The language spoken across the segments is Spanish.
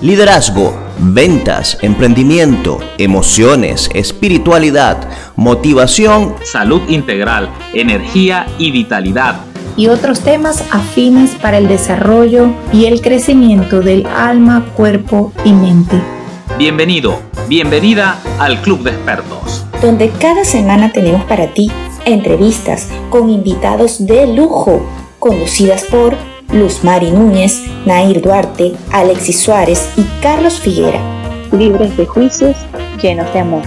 Liderazgo, ventas, emprendimiento, emociones, espiritualidad, motivación, salud integral, energía y vitalidad. Y otros temas afines para el desarrollo y el crecimiento del alma, cuerpo y mente. Bienvenido, bienvenida al Club de Expertos. Donde cada semana tenemos para ti entrevistas con invitados de lujo, conducidas por Luz Mari Núñez, Nair Duarte, Alexis Suárez y Carlos Figuera. Libres de juicios, llenos de amor.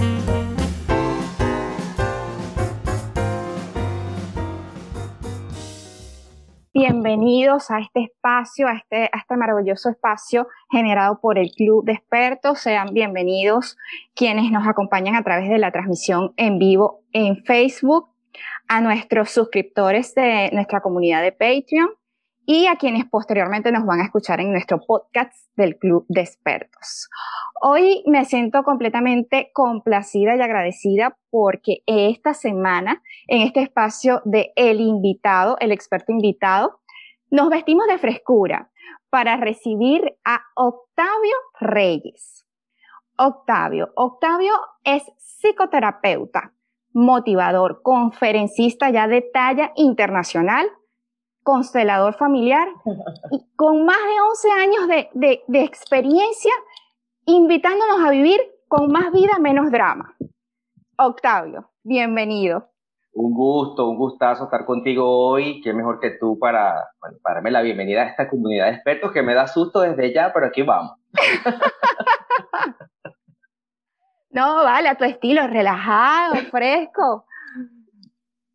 Bienvenidos a este espacio, a este, a este maravilloso espacio generado por el Club de Expertos. Sean bienvenidos quienes nos acompañan a través de la transmisión en vivo en Facebook, a nuestros suscriptores de nuestra comunidad de Patreon y a quienes posteriormente nos van a escuchar en nuestro podcast del Club de Expertos. Hoy me siento completamente complacida y agradecida porque esta semana, en este espacio de El Invitado, el experto invitado, nos vestimos de frescura para recibir a Octavio Reyes. Octavio, Octavio es psicoterapeuta, motivador, conferencista ya de talla internacional, constelador familiar y con más de 11 años de, de, experiencia, invitándonos a vivir con más vida, menos drama. Octavio, bienvenido. Un gusto, un gustazo estar contigo hoy. Qué mejor que tú para, bueno, para darme la bienvenida a esta comunidad de expertos que me da susto desde ya, pero aquí vamos. no, vale, a tu estilo, relajado, fresco.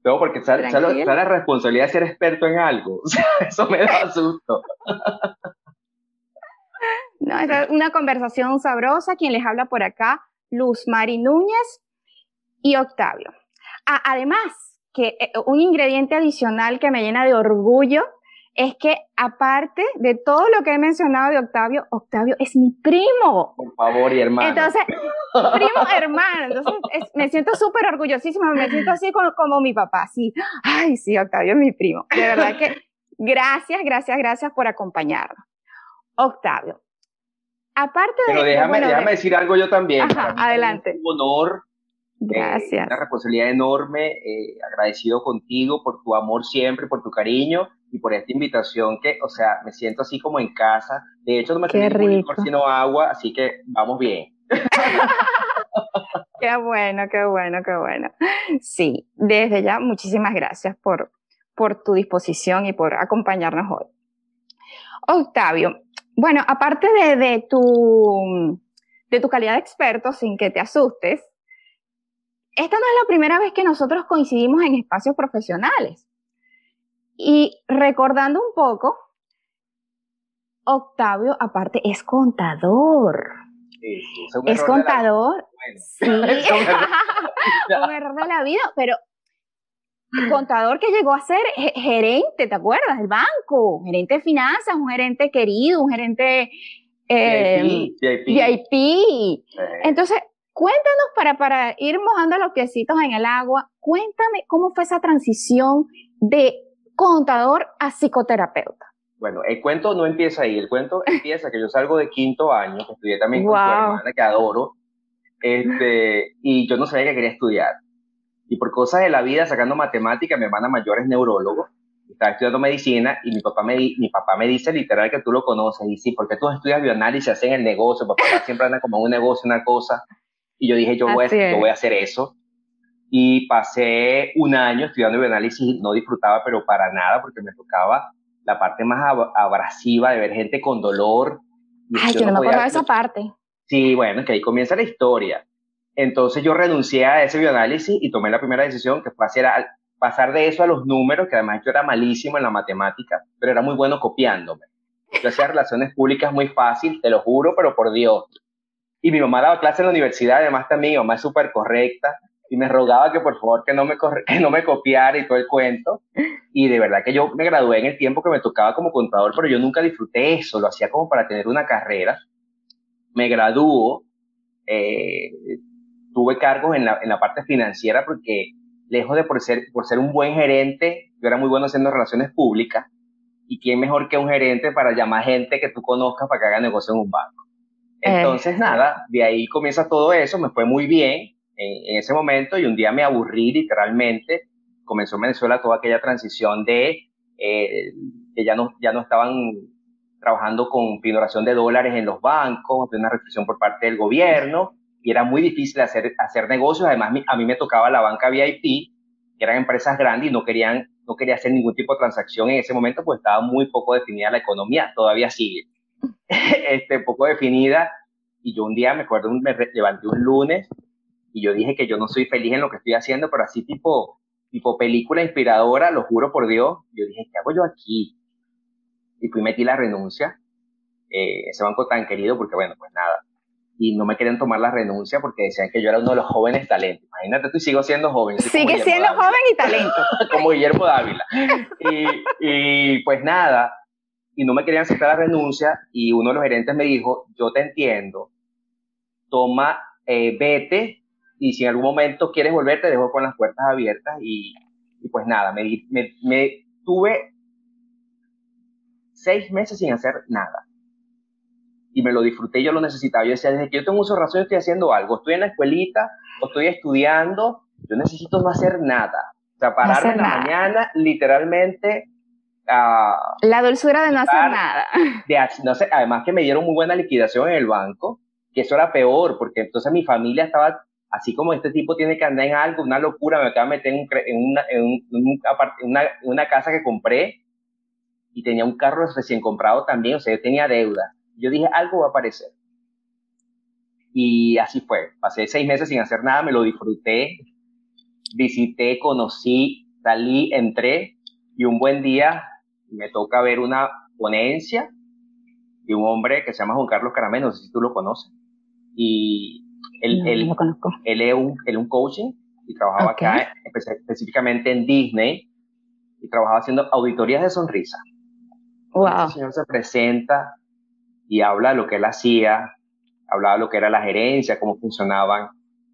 No, porque sale, la responsabilidad de ser experto en algo. eso me da susto. no, es una conversación sabrosa. Quien les habla por acá, Luz Mari Núñez y Octavio. además, que eh, un ingrediente adicional que me llena de orgullo es que aparte de todo lo que he mencionado de Octavio, Octavio es mi primo. Por favor, y hermano. Entonces, primo hermano. Entonces, me siento súper orgullosísima, me siento así como, como, mi papá, sí. Ay, sí, Octavio es mi primo. De verdad que gracias, gracias, gracias por acompañarnos. Octavio, aparte de... Pero déjame, déjame decir algo yo también. Ajá, adelante. Es un honor Gracias. una responsabilidad enorme, eh, agradecido contigo por tu amor siempre, por tu cariño y por esta invitación que, o sea, me siento así como en casa. De hecho, no me quedé por sino agua, así que vamos bien. qué bueno, qué bueno, qué bueno. Sí, desde ya, muchísimas gracias por, por tu disposición y por acompañarnos hoy. Octavio, bueno, aparte de, de, tu, de tu calidad de experto, sin que te asustes, esta no es la primera vez que nosotros coincidimos en espacios profesionales. Y recordando un poco, Octavio, aparte, es contador. Sí, es, contador. Sí, un error de la vida, pero contador que llegó a ser gerente, ¿te acuerdas? Del banco, gerente de finanzas, un gerente querido, un gerente eh, VIP. Entonces, Cuéntanos para, para ir mojando los piecitos en el agua, cuéntame cómo fue esa transición de contador a psicoterapeuta. Bueno, el cuento no empieza ahí, el cuento empieza que yo salgo de quinto año, que estudié también con tu hermana, que adoro, este, y yo no sabía que quería estudiar. Y por cosas de la vida, sacando matemática, mi hermana mayor es neurólogo, estaba estudiando medicina y mi papá me, mi papá me dice literal que tú lo conoces, y sí, porque tú estudias bioanálisis, hacen el negocio, papá siempre anda como un negocio, una cosa, y yo dije, yo voy, a, yo voy a hacer eso. Y pasé un año estudiando bioanálisis, no disfrutaba, pero para nada, porque me tocaba la parte más abrasiva de ver gente con dolor. Ay, yo, no me acordaba esa parte. Sí, bueno, es que ahí comienza la historia. Entonces yo renuncié a ese bioanálisis y tomé la primera decisión, que fue hacer, pasar de eso a los números, que además yo era malísimo en la matemática, pero era muy bueno copiándome. Yo hacía relaciones públicas muy fácil, te lo juro, pero por Dios. Y mi mamá daba clase en la universidad, además también mi mamá es súper correcta y me rogaba que por favor que no, me que no me copiara y todo el cuento. Y de verdad que yo me gradué en el tiempo que me tocaba como contador, pero yo nunca disfruté eso, lo hacía como para tener una carrera. Me graduó, eh, tuve cargos en la, en la parte financiera porque lejos de por ser, por ser un buen gerente, yo era muy bueno haciendo relaciones públicas. ¿Y quién mejor que un gerente para llamar gente que tú conozcas para que haga negocio en un banco? Entonces, nada, de ahí comienza todo eso, me fue muy bien en, ese momento y un día me aburrí literalmente. Comenzó en Venezuela toda aquella transición de eh, que ya no, ya no estaban trabajando con pinoración de dólares en los bancos, de una restricción por parte del gobierno, y era muy difícil hacer, hacer negocios. Además, a mí me tocaba la banca VIP, que eran empresas grandes y no querían, no quería hacer ningún tipo de transacción en ese momento, pues estaba muy poco definida la economía, todavía sigue, este, poco definida. Y yo un día me acuerdo, me levanté un lunes y yo dije que yo no soy feliz en lo que estoy haciendo, pero así tipo, tipo película inspiradora, lo juro por Dios. Yo dije, ¿qué hago yo aquí? Y fui metí la renuncia, eh, ese banco tan querido, porque bueno, pues nada. Y no me querían tomar la renuncia porque decían que yo era uno de los jóvenes talentos. Imagínate, tú sigo siendo joven. Sigue siendo joven y talento. como Guillermo Dávila. Y, y pues nada, y no me querían aceptar la renuncia y uno de los gerentes me dijo, yo te entiendo, toma, eh, vete y si en algún momento quieres volver te dejo con las puertas abiertas y, y pues nada, me, me, me, tuve seis meses sin hacer nada. Y me lo disfruté, yo lo necesitaba. Yo decía, desde que yo tengo uso razón, estoy haciendo algo. Estoy en la escuelita o estoy estudiando, yo necesito no hacer nada. O sea, pararme en la mañana, literalmente. la dulzura de no hacer nada. De, no sé, además que me dieron muy buena liquidación en el banco, que eso era peor, porque entonces mi familia estaba, así como este tipo tiene que andar en algo, una locura, me acaba de meter en, una, en, una, casa que compré, y tenía un carro recién comprado también, o sea, yo tenía deuda. Yo dije, algo va a aparecer. Y así fue. Pasé seis meses sin hacer nada, me lo disfruté, visité, conocí, salí, entré y un buen día me toca ver una ponencia de un hombre que se llama Juan Carlos Caramel, no sé si tú lo conoces. Y él, él, él, es, un, él un coaching y trabajaba acá específicamente en Disney y trabajaba haciendo auditorías de sonrisa. Wow. señor se presenta y habla de lo que él hacía, hablaba de lo que era la gerencia, cómo funcionaban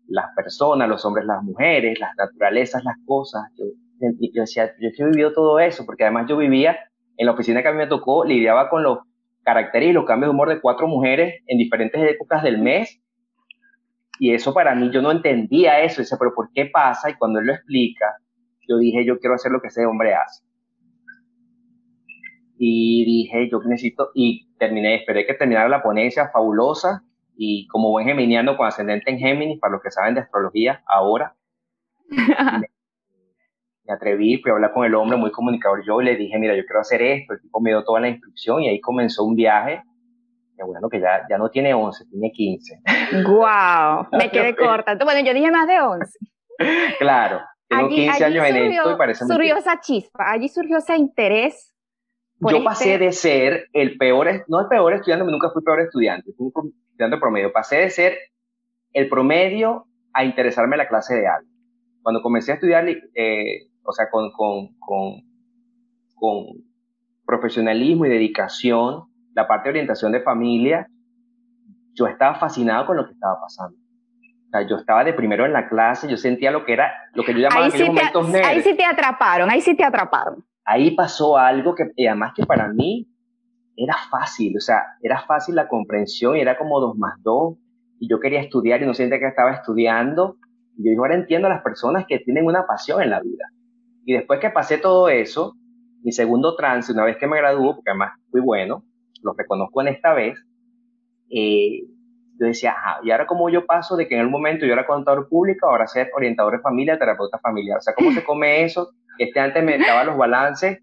las personas, los hombres, las mujeres, las naturalezas, las cosas. Yo, yo decía, yo he vivido todo eso, porque además yo vivía en la oficina que a mí me tocó, lidiaba con los caracteres y los cambios de humor de cuatro mujeres en diferentes épocas del mes. Y eso para mí, yo no entendía eso. Dice, pero ¿por qué pasa? Y cuando él lo explica, yo dije, yo quiero hacer lo que ese hombre hace y dije, yo necesito, y terminé, esperé que terminara la ponencia fabulosa, y como buen geminiano con ascendente en Géminis, para los que saben de astrología, ahora, me, atreví, fui a hablar con el hombre, muy comunicador yo, y le dije, mira, yo quiero hacer esto, el tipo me dio toda la instrucción, y ahí comenzó un viaje, bueno, que ya, ya no tiene 11, tiene 15. ¡Guau! Me quedé corta. Bueno, yo dije más de 11. Claro, tengo 15 años en esto y parece Surgió esa chispa, allí surgió ese interés yo pasé de ser el peor, no el peor estudiante, nunca fui peor estudiante, fui un estudiante promedio. Pasé de ser el promedio a interesarme en la clase de algo. Cuando comencé a estudiar, eh, o sea, con, con, con, con profesionalismo y dedicación, la parte de orientación de familia, yo estaba fascinado con lo que estaba pasando. O sea, yo estaba de primero en la clase, yo sentía lo que era, lo que yo llamaba en momentos Ahí sí te atraparon, ahí sí te atraparon ahí pasó algo que, además que para mí era fácil, o sea, era fácil la comprensión y era como dos más dos, y yo quería estudiar y no sentía que estaba estudiando. Y yo digo, ahora entiendo a las personas que tienen una pasión en la vida. Y después que pasé todo eso, mi segundo trance, una vez que me graduó, porque además fui bueno, lo reconozco en esta vez, eh, yo decía, ajá, y ahora como yo paso de que en el momento yo era contador público, ahora ser orientador de familia, terapeuta familiar. O sea, ¿cómo se come eso? Este antes me daba los balances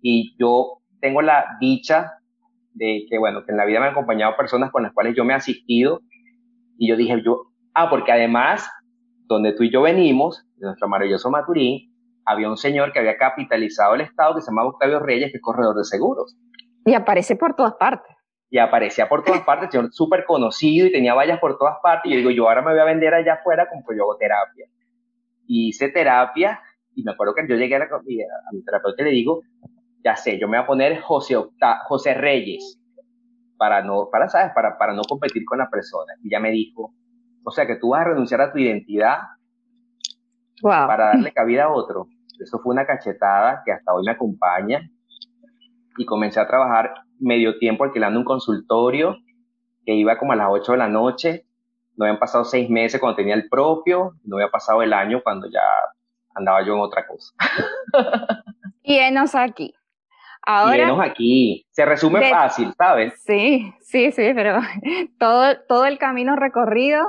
y yo tengo la dicha de que, bueno, que en la vida me han acompañado personas con las cuales yo me he asistido y yo dije, yo, ah, porque además, donde tú y yo venimos, de nuestro maravilloso Maturín, había un señor que había capitalizado el Estado que se llamaba Octavio Reyes, que es corredor de seguros. Y aparece por todas partes y aparecía por todas partes, señor súper conocido y tenía vallas por todas partes. Y yo digo, yo ahora me voy a vender allá afuera como yo hago terapia. Y hice terapia y me acuerdo que yo llegué a, mi terapeuta y le digo, ya sé, yo me voy a poner José, José Reyes para no, para, ¿sabes? Para, para no competir con la persona. Y ya me dijo, o sea que tú vas a renunciar a tu identidad para darle cabida a otro. Eso fue una cachetada que hasta hoy me acompaña y comencé a trabajar medio tiempo alquilando un consultorio que iba como a las 8 de la noche, no habían pasado seis meses cuando tenía el propio, no había pasado el año cuando ya andaba yo en otra cosa. y enos aquí. Ahora, aquí. Se resume fácil, ¿sabes? Sí, sí, sí, pero todo, todo el camino recorrido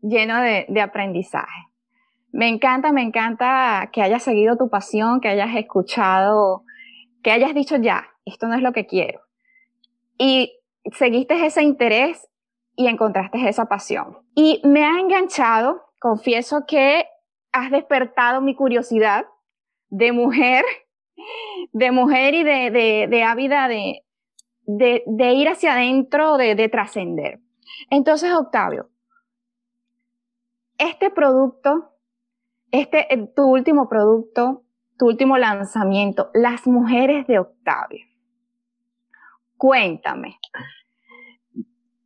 lleno de, de aprendizaje. Me encanta, me encanta que hayas seguido tu pasión, que hayas escuchado, que hayas dicho ya, esto no es lo que quiero. Y seguiste ese interés y encontraste esa pasión. Y me ha enganchado, confieso que has despertado mi curiosidad de mujer de mujer y de, de, ávida de, de, ir hacia adentro, de, de trascender. Entonces, Octavio, este producto, este, eh, tu último producto, tu último lanzamiento, Las Mujeres de Octavio. Cuéntame.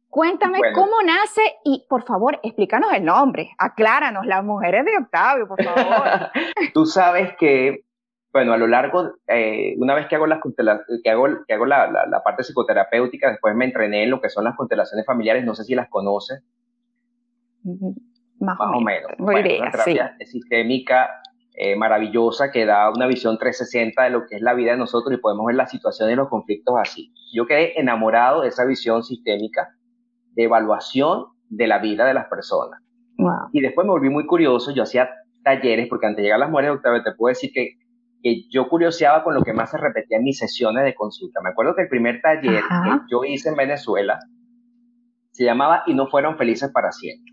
Cuéntame cómo nace y por favor explícanos el nombre, acláranos, las mujeres de Octavio, por favor. Tú sabes que bueno, a lo largo, eh, una vez que hago, las que hago, que hago la, la, parte psicoterapéutica, después me entrené en lo que son las constelaciones familiares, no sé si las conoces. Más, o menos. Muy bien, una terapia sistémica eh, maravillosa que da una visión 360 de lo que es la vida de nosotros y podemos ver las situaciones y los conflictos así. Yo quedé enamorado de esa visión sistémica de evaluación de la vida de las personas. Y después me volví muy curioso, yo hacía talleres, porque antes de llegar a las mujeres, Octavio, te puedo decir que que yo curioseaba con lo que más se repetía en mis sesiones de consulta. Me acuerdo que el primer taller que yo hice en Venezuela se llamaba Y no fueron felices para siempre.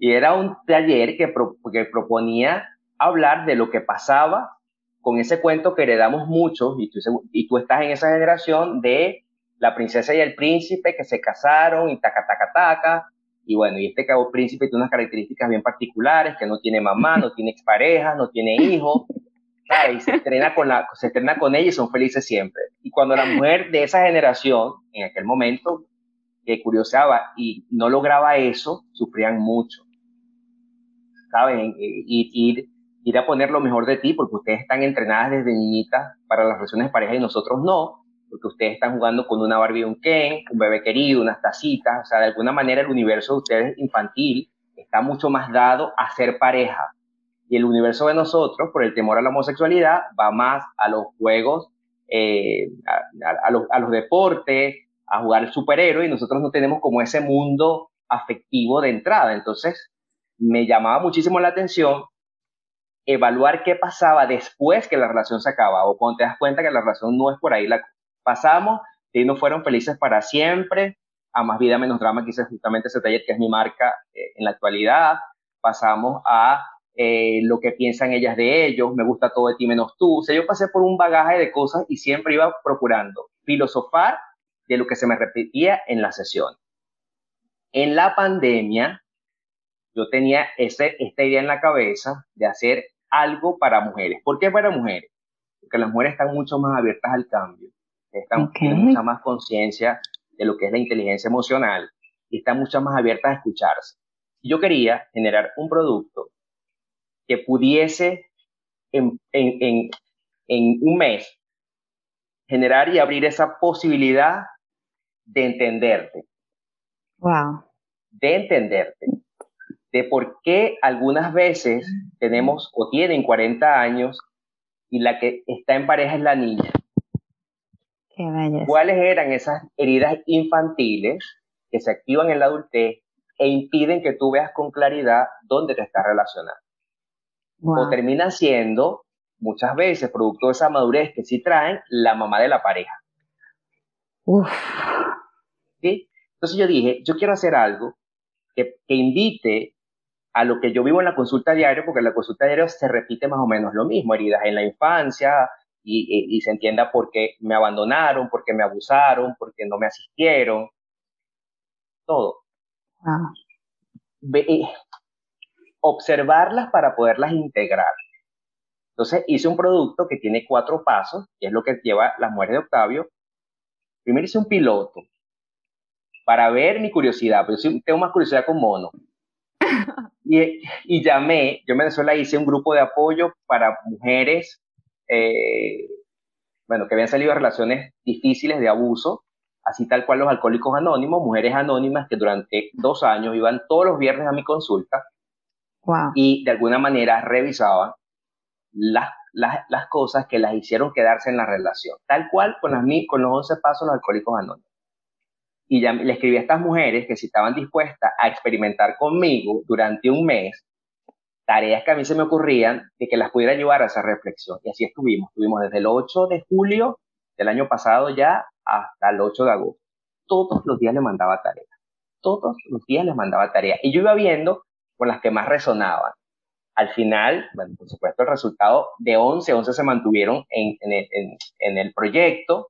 Y era un taller que, que proponía hablar de lo que pasaba con ese cuento que heredamos muchos, y tú, y estás en esa generación de la princesa y el príncipe que se casaron y taca, taca, taca, y bueno, y este cabo príncipe tiene unas características bien particulares, que no tiene mamá, no tiene expareja, no tiene hijos, y se estrena, con la, se estrena con ella y son felices siempre. Y cuando la mujer de esa generación, en aquel momento, que curiosaba y no lograba eso, sufrían mucho. ¿Saben? Ir, ir a poner lo mejor de ti, porque ustedes están entrenadas desde niñitas para las relaciones de pareja y nosotros no, porque ustedes están jugando con una Barbie un Ken, un bebé querido, unas tacitas, o sea, de alguna manera el universo de ustedes infantil está mucho más dado a ser pareja, y el universo de nosotros, por el temor a la homosexualidad, va más a los juegos, eh, a, los, a, los, deportes, a jugar el superhéroe, y nosotros no tenemos como ese mundo afectivo de entrada. Entonces, me llamaba muchísimo la atención evaluar qué pasaba después que la relación se acaba, o cuando te das cuenta que la relación no es por ahí. La pasamos y no fueron felices para siempre, a más vida, menos drama, que hice justamente ese taller, que es mi marca eh, en la actualidad. Pasamos a eh, lo que piensan ellas de ellos, me gusta todo de ti menos tú. O sea, yo pasé por un bagaje de cosas y siempre iba procurando filosofar de lo que se me repetía en la sesión. En la pandemia, yo tenía ese, esta idea en la cabeza de hacer algo para mujeres. ¿Por qué para mujeres? Porque las mujeres están mucho más abiertas al cambio, están, tienen mucha más conciencia de lo que es la inteligencia emocional y están mucho más abiertas a escucharse. Yo quería generar un producto que pudiese en, un mes generar y abrir esa posibilidad de entenderte. Wow. De entenderte. De por qué algunas veces tenemos o tienen 40 años y la que está en pareja es la niña. Qué. ¿Cuáles eran esas heridas infantiles que se activan en la adultez e impiden que tú veas con claridad dónde te estás relacionando? o termina siendo muchas veces, producto de esa madurez que sí traen, la mamá de la pareja. ¿Sí? Entonces yo dije, yo quiero hacer algo que, invite a lo que yo vivo en la consulta diaria, porque en la consulta diaria se repite más o menos lo mismo, heridas en la infancia, y, se entienda por qué me abandonaron, por qué me abusaron, por qué no me asistieron, todo. Eh, observarlas para poderlas integrar. Entonces hice un producto que tiene cuatro pasos, que es lo que lleva las mujeres de Octavio. Primero hice un piloto para ver mi curiosidad, pero yo tengo más curiosidad con mono. Y, y, llamé, yo en Venezuela hice un grupo de apoyo para mujeres, eh, bueno, que habían salido de relaciones difíciles de abuso así tal cual los alcohólicos anónimos, mujeres anónimas que durante dos años iban todos los viernes a mi consulta y de alguna manera revisaban las, las, cosas que las hicieron quedarse en la relación, tal cual con, las, con los 11 pasos los alcohólicos anónimos. Y ya le escribí a estas mujeres que si estaban dispuestas a experimentar conmigo durante un mes, tareas que a mí se me ocurrían de que las pudiera llevar a esa reflexión. Y así estuvimos. Estuvimos desde el 8 de julio del año pasado ya hasta el 8 de agosto. Todos los días le mandaba tareas. Todos los días les mandaba tareas. Y yo iba viendo con las que más resonaban. Al final, bueno, por supuesto, el resultado de 11, 11 se mantuvieron en, en, el proyecto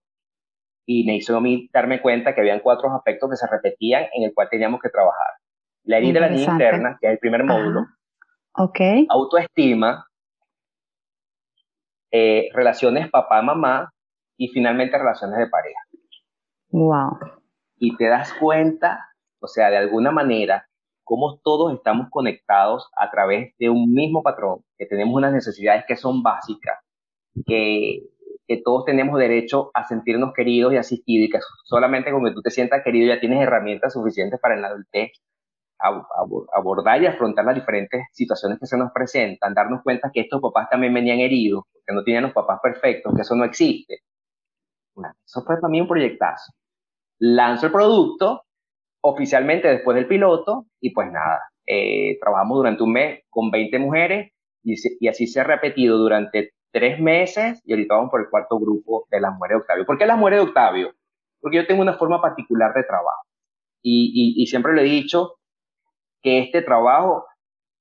y me hizo a mí darme cuenta que habían cuatro aspectos que se repetían en el cual teníamos que trabajar. La herida de la niña interna, que es el primer módulo. Okay. Autoestima, eh, relaciones papá-mamá y finalmente relaciones de pareja. Wow. Y te das cuenta, o sea, de alguna manera, cómo todos estamos conectados a través de un mismo patrón, que tenemos unas necesidades que son básicas, que, que todos tenemos derecho a sentirnos queridos y asistidos y que solamente cuando tú te sientas querido ya tienes herramientas suficientes para en la adultez abordar y afrontar las diferentes situaciones que se nos presentan, darnos cuenta que estos papás también venían heridos, que no tenían los papás perfectos, que eso no existe, eso fue para mí un proyectazo. Lanzo el producto oficialmente después del piloto y pues nada, eh, trabajamos durante un mes con 20 mujeres y, así se ha repetido durante tres meses y ahorita vamos por el cuarto grupo de las mujeres de Octavio. ¿Por qué las mujeres de Octavio? Porque yo tengo una forma particular de trabajo y, siempre le he dicho que este trabajo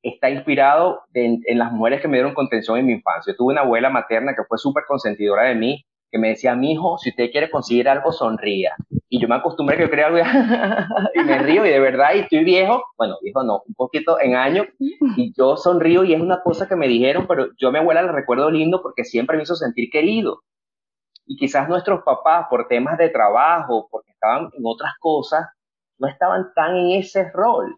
está inspirado en, las mujeres que me dieron contención en mi infancia. Tuve una abuela materna que fue súper consentidora de mí que me decía, mi hijo, si usted quiere conseguir algo, sonría. Y yo me acostumbré que yo quería algo y me río y de verdad, y estoy viejo, bueno, viejo no, un poquito en años, y yo sonrío y es una cosa que me dijeron, pero yo a mi abuela la recuerdo lindo porque siempre me hizo sentir querido. Y quizás nuestros papás, por temas de trabajo, porque estaban en otras cosas, no estaban tan en ese rol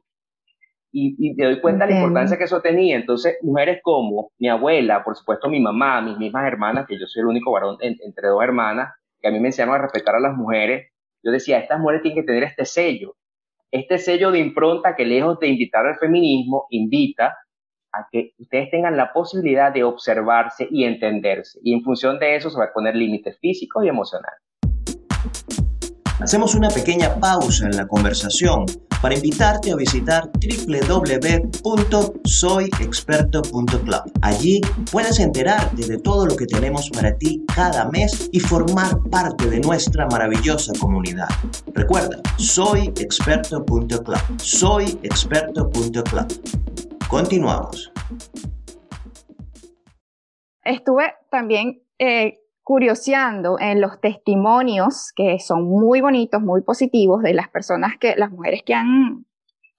y, y te doy cuenta de la importancia que eso tenía. Entonces, mujeres como mi abuela, por supuesto mi mamá, mis mismas hermanas, que yo soy el único varón entre dos hermanas, que a mí me enseñaron a respetar a las mujeres, yo decía, estas mujeres tienen que tener este sello, este sello de impronta que lejos de invitar al feminismo, invita a que ustedes tengan la posibilidad de observarse y entenderse. Y en función de eso se va a poner límites físicos y emocionales. Hacemos una pequeña pausa en la conversación para invitarte a visitar www.soyexperto.club. Allí puedes enterarte de todo lo que tenemos para ti cada mes y formar parte de nuestra maravillosa comunidad. Recuerda, soyexperto.club. Soyexperto.club. Continuamos. Estuve también eh, curioseando en los testimonios que son muy bonitos, muy positivos de las personas que, las mujeres que han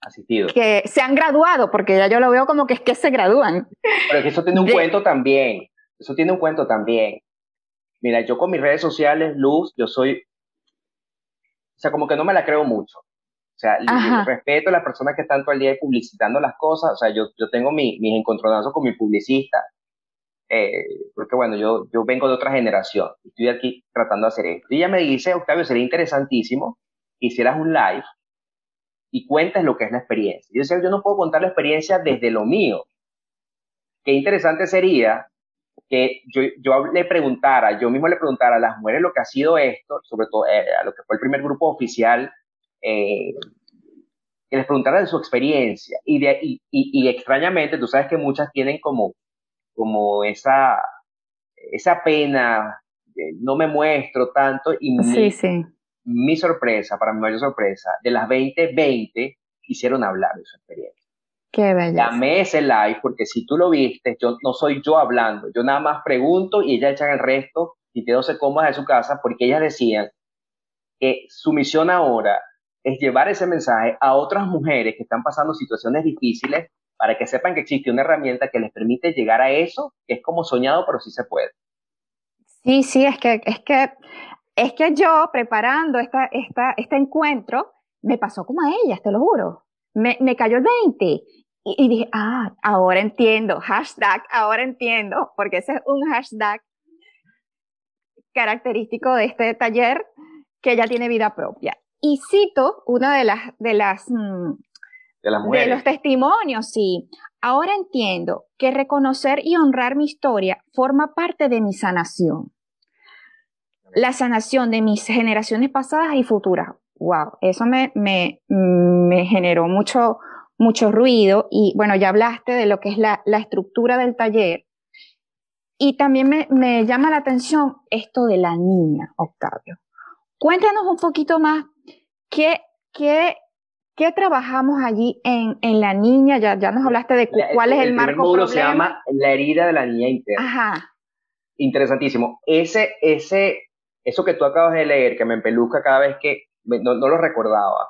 asistido. Que se han graduado, porque ya yo lo veo como que es que se gradúan. Pero que eso tiene un cuento también. Eso tiene un cuento también. Mira, yo con mis redes sociales, Luz, yo soy. O sea, como que no me la creo mucho. O sea, respeto a las personas que están todo el día publicitando las cosas. O sea, yo, yo tengo mi, mis encontronazos con mi publicista eh, porque bueno, yo, yo vengo de otra generación, estoy aquí tratando de hacer esto. Y ella me dice, Octavio, sería interesantísimo que hicieras un live y cuentes lo que es la experiencia. Yo decía, yo no puedo contar la experiencia desde lo mío. Qué interesante sería que yo, yo le preguntara, yo mismo le preguntara a las mujeres lo que ha sido esto, sobre todo eh, a lo que fue el primer grupo oficial, eh, que les preguntara de su experiencia. Y, de, y, y, y extrañamente, tú sabes que muchas tienen como como esa, esa pena, no me muestro tanto y mi, mi sorpresa, para mi mayor sorpresa, de las 20, 20 quisieron hablar de su experiencia. Qué belleza. Llamé ese live porque si tú lo viste, yo no soy yo hablando, yo nada más pregunto y ellas echan el resto y quedóse cómodas de su casa porque ellas decían que su misión ahora es llevar ese mensaje a otras mujeres que están pasando situaciones difíciles para que sepan que existe una herramienta que les permite llegar a eso, que es como soñado, pero sí se puede. Sí, sí, es que, es que, es que yo preparando esta, esta, este encuentro, me pasó como a ellas, te lo juro. Me, me cayó el 20 y, y, dije, ah, ahora entiendo, hashtag, ahora entiendo, porque ese es un hashtag característico de este taller que ya tiene vida propia. Y cito una de las, de las, mm, de, los testimonios, sí. Ahora entiendo que reconocer y honrar mi historia forma parte de mi sanación. La sanación de mis generaciones pasadas y futuras. Wow, eso me, me, me generó mucho, mucho ruido y bueno, ya hablaste de lo que es la, la estructura del taller y también me, me, llama la atención esto de la niña, Octavio. Cuéntanos un poquito más qué, qué, qué trabajamos allí en, en, la niña. Ya, ya nos hablaste de cuál es el, el marco. El módulo se llama La herida de la niña interna. Ajá. Interesantísimo. Ese, ese, eso que tú acabas de leer, que me empeluca cada vez que no, no lo recordaba,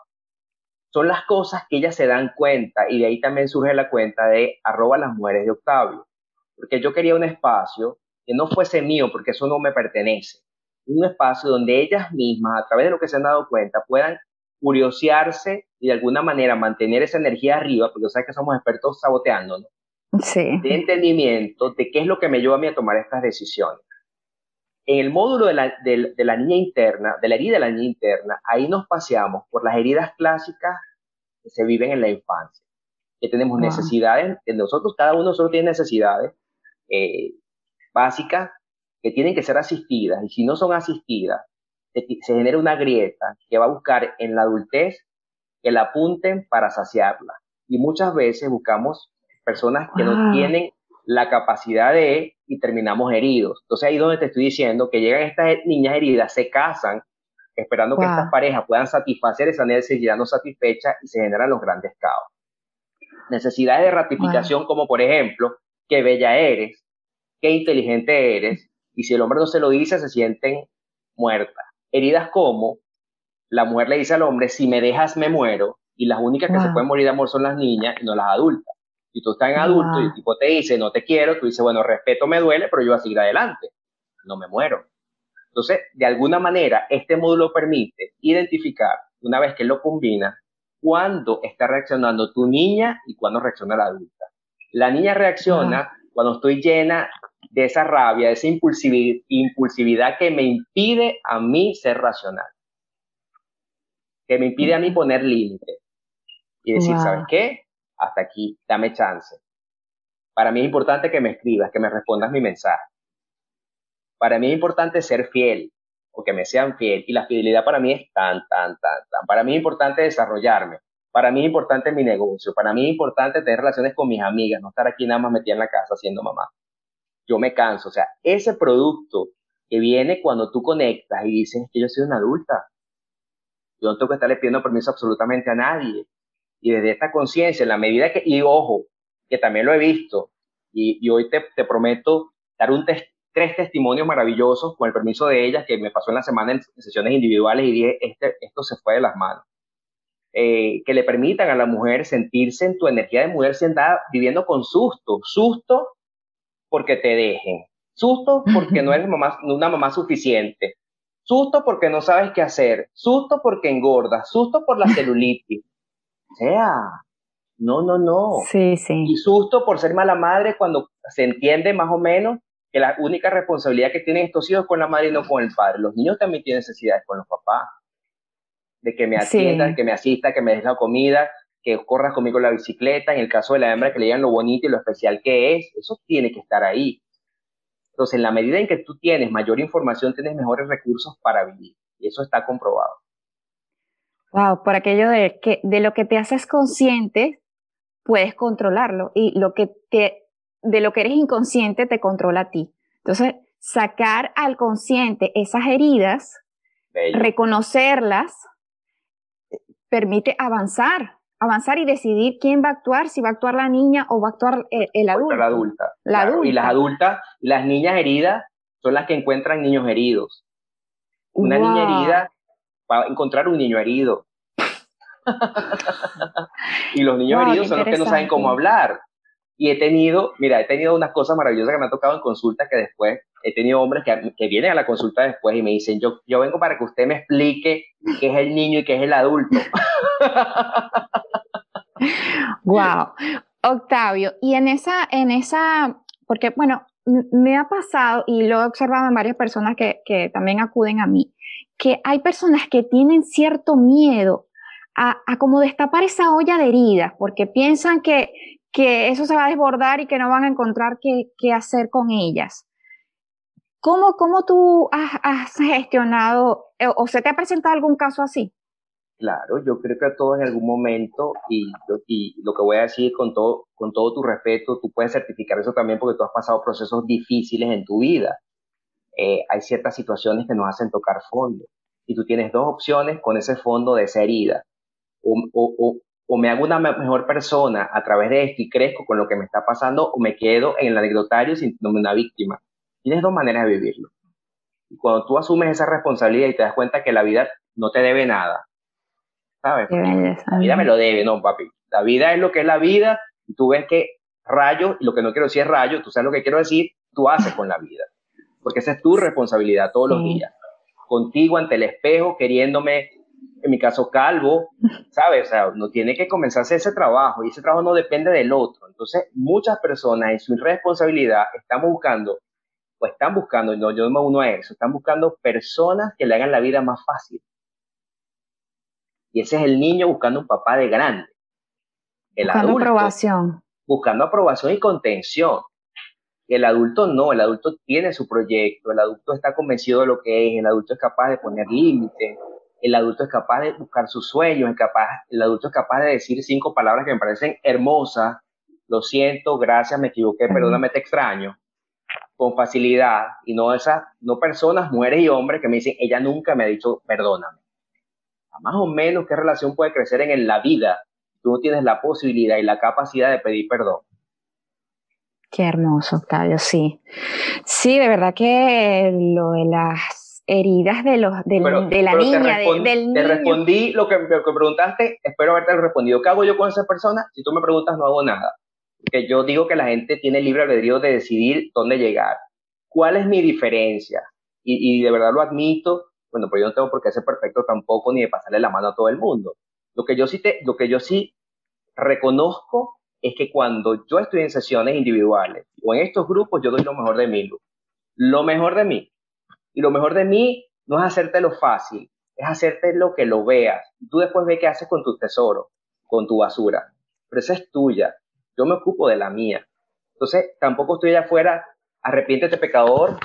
son las cosas que ellas se dan cuenta y de ahí también surge la cuenta de arroba las mujeres de Octavio. Porque yo quería un espacio que no fuese mío, porque eso no me pertenece. Un espacio donde ellas mismas, a través de lo que se han dado cuenta, puedan curiosearse y de alguna manera mantener esa energía arriba, porque sabes que somos expertos saboteando, ¿no? Sí. De entendimiento de qué es lo que me lleva a mí a tomar estas decisiones. En el módulo de la, de, la niña interna, de la herida de la niña interna, ahí nos paseamos por las heridas clásicas que se viven en la infancia. Que tenemos necesidades, nosotros, cada uno solo tiene necesidades eh, básicas que tienen que ser asistidas. Y si no son asistidas, se, se genera una grieta que va a buscar en la adultez que la apunten para saciarla. Y muchas veces buscamos personas que no tienen la capacidad de y terminamos heridos. Entonces ahí donde te estoy diciendo que llegan estas niñas heridas, se casan, esperando que estas parejas puedan satisfacer esa necesidad no satisfecha y se generan los grandes caos. Necesidades de ratificación como por ejemplo, qué bella eres, qué inteligente eres, y si el hombre no se lo dice, se sienten muertas. Heridas como la mujer le dice al hombre, si me dejas me muero, y las únicas que se pueden morir de amor son las niñas y no las adultas. Y tú estás en adulto y el tipo te dice, no te quiero, tú dices, bueno, respeto me duele, pero yo voy a seguir adelante. No me muero. Entonces, de alguna manera, este módulo permite identificar, una vez que lo combina, cuándo está reaccionando tu niña y cuándo reacciona la adulta. La niña reacciona cuando estoy llena de esa rabia, de esa impulsividad, impulsividad que me impide a mí ser racional, que me impide a mí poner límite y decir, ¿sabes qué? hasta aquí, dame chance. Para mí es importante que me escribas, que me respondas mi mensaje. Para mí es importante ser fiel o que me sean fiel. Y la fidelidad para mí es tan, tan, tan, tan. Para mí es importante desarrollarme. Para mí es importante mi negocio. Para mí es importante tener relaciones con mis amigas, no estar aquí nada más metida en la casa haciendo mamá. Yo me canso. O sea, ese producto que viene cuando tú conectas y dices que yo soy una adulta. Yo no tengo que estarle pidiendo permiso absolutamente a nadie y desde esta conciencia, en la medida que, y ojo, que también lo he visto, y, hoy te, prometo dar un tres testimonios maravillosos con el permiso de ellas que me pasó en la semana en, sesiones individuales y dije, este, esto se fue de las manos. Eh, que le permitan a la mujer sentirse en tu energía de mujer sentada viviendo con susto, susto porque te dejen, susto porque no eres una mamá suficiente, susto porque no sabes qué hacer, susto porque engordas, susto por la celulitis, sea. No, no, no. Sí, sí. Y susto por ser mala madre cuando se entiende más o menos que la única responsabilidad que tienen estos hijos es con la madre y no con el padre. Los niños también tienen necesidades con los papás. De que me atiendan, que me asista, que me des la comida, que corras conmigo la bicicleta. En el caso de la hembra, que le digan lo bonito y lo especial que es. Eso tiene que estar ahí. Entonces, en la medida en que tú tienes mayor información, tienes mejores recursos para vivir. Y eso está comprobado. Wow, por aquello de que de lo que te haces consciente, puedes controlarlo y lo que te de lo que eres inconsciente te controla a ti. Entonces, sacar al consciente esas heridas, reconocerlas, permite avanzar, avanzar y decidir quién va a actuar, si va a actuar la niña o va a actuar el, adulto. La adulta. La adulta. Y las adultas, las niñas heridas son las que encuentran niños heridos. Una niña herida para encontrar un niño herido. y los niños heridos son los que no saben cómo hablar. Y he tenido, mira, he tenido unas cosas maravillosas que me han tocado en consulta que después he tenido hombres que, que, vienen a la consulta después y me dicen, yo, yo vengo para que usted me explique qué es el niño y qué es el adulto. wow. Octavio, y en esa, en esa, porque bueno, me ha pasado y lo he observado en varias personas que, que también acuden a mí, que hay personas que tienen cierto miedo a, a como destapar esa olla de heridas, porque piensan que, que eso se va a desbordar y que no van a encontrar qué, qué hacer con ellas. ¿Cómo, cómo tú has, has, gestionado eh, o se te ha presentado algún caso así? Claro, yo creo que a todos en algún momento, y, y, lo que voy a decir con todo, con todo tu respeto, tú puedes certificar eso también porque tú has pasado procesos difíciles en tu vida. Eh, hay ciertas situaciones que nos hacen tocar fondo. Y tú tienes dos opciones con ese fondo de esa herida. O, o, o, me hago una mejor persona a través de esto y crezco con lo que me está pasando, o me quedo en el anecdotario sintiéndome una víctima. Tienes dos maneras de vivirlo. Y cuando tú asumes esa responsabilidad y te das cuenta que la vida no te debe nada, ¿sabes? La vida me lo debe, no, papi. La vida es lo que es la vida y tú ves que rayo, y lo que no quiero decir es rayo, tú sabes lo que quiero decir, tú haces con la vida. Porque esa es tu responsabilidad todos los días. Contigo ante el espejo, queriéndome, en mi caso, calvo, ¿sabes? O sea, no tiene que comenzar a hacer ese trabajo y ese trabajo no depende del otro. Entonces, muchas personas en su irresponsabilidad están buscando, o están buscando, y no, yo no me uno a eso, están buscando personas que le hagan la vida más fácil y ese es el niño buscando un papá de grande. El buscando adulto, aprobación. Buscando aprobación y contención. El adulto no, el adulto tiene su proyecto, el adulto está convencido de lo que es, el adulto es capaz de poner límites, el adulto es capaz de buscar sus sueños, es capaz, el adulto es capaz de decir cinco palabras que me parecen hermosas, lo siento, gracias, me equivoqué, perdóname, te extraño, con facilidad, y no esas, no personas, mujeres y hombres que me dicen, ella nunca me ha dicho perdóname. Más o menos qué relación puede crecer en la vida, tú no tienes la posibilidad y la capacidad de pedir perdón. Qué hermoso, Octavio, sí. Sí, de verdad que lo de las heridas de, los, de, la niña, del niño. Te respondí lo que, me preguntaste, espero haberte respondido. ¿Qué hago yo con esa persona? Si tú me preguntas, no hago nada. Porque yo digo que la gente tiene libre albedrío de decidir dónde llegar. ¿Cuál es mi diferencia? Y, y de verdad lo admito, bueno, pues yo no tengo por qué ser perfecto tampoco ni de pasarle la mano a todo el mundo. Lo que yo sí, te, lo que yo sí reconozco es que cuando yo estoy en sesiones individuales o en estos grupos, yo doy lo mejor de mí, Lo mejor de mí. Y lo mejor de mí no es hacerte lo fácil, es hacerte lo que lo veas. Tú después ves qué haces con tu tesoro, con tu basura. Pero esa es tuya. Yo me ocupo de la mía. Entonces, tampoco estoy allá afuera, arrepiéntete pecador,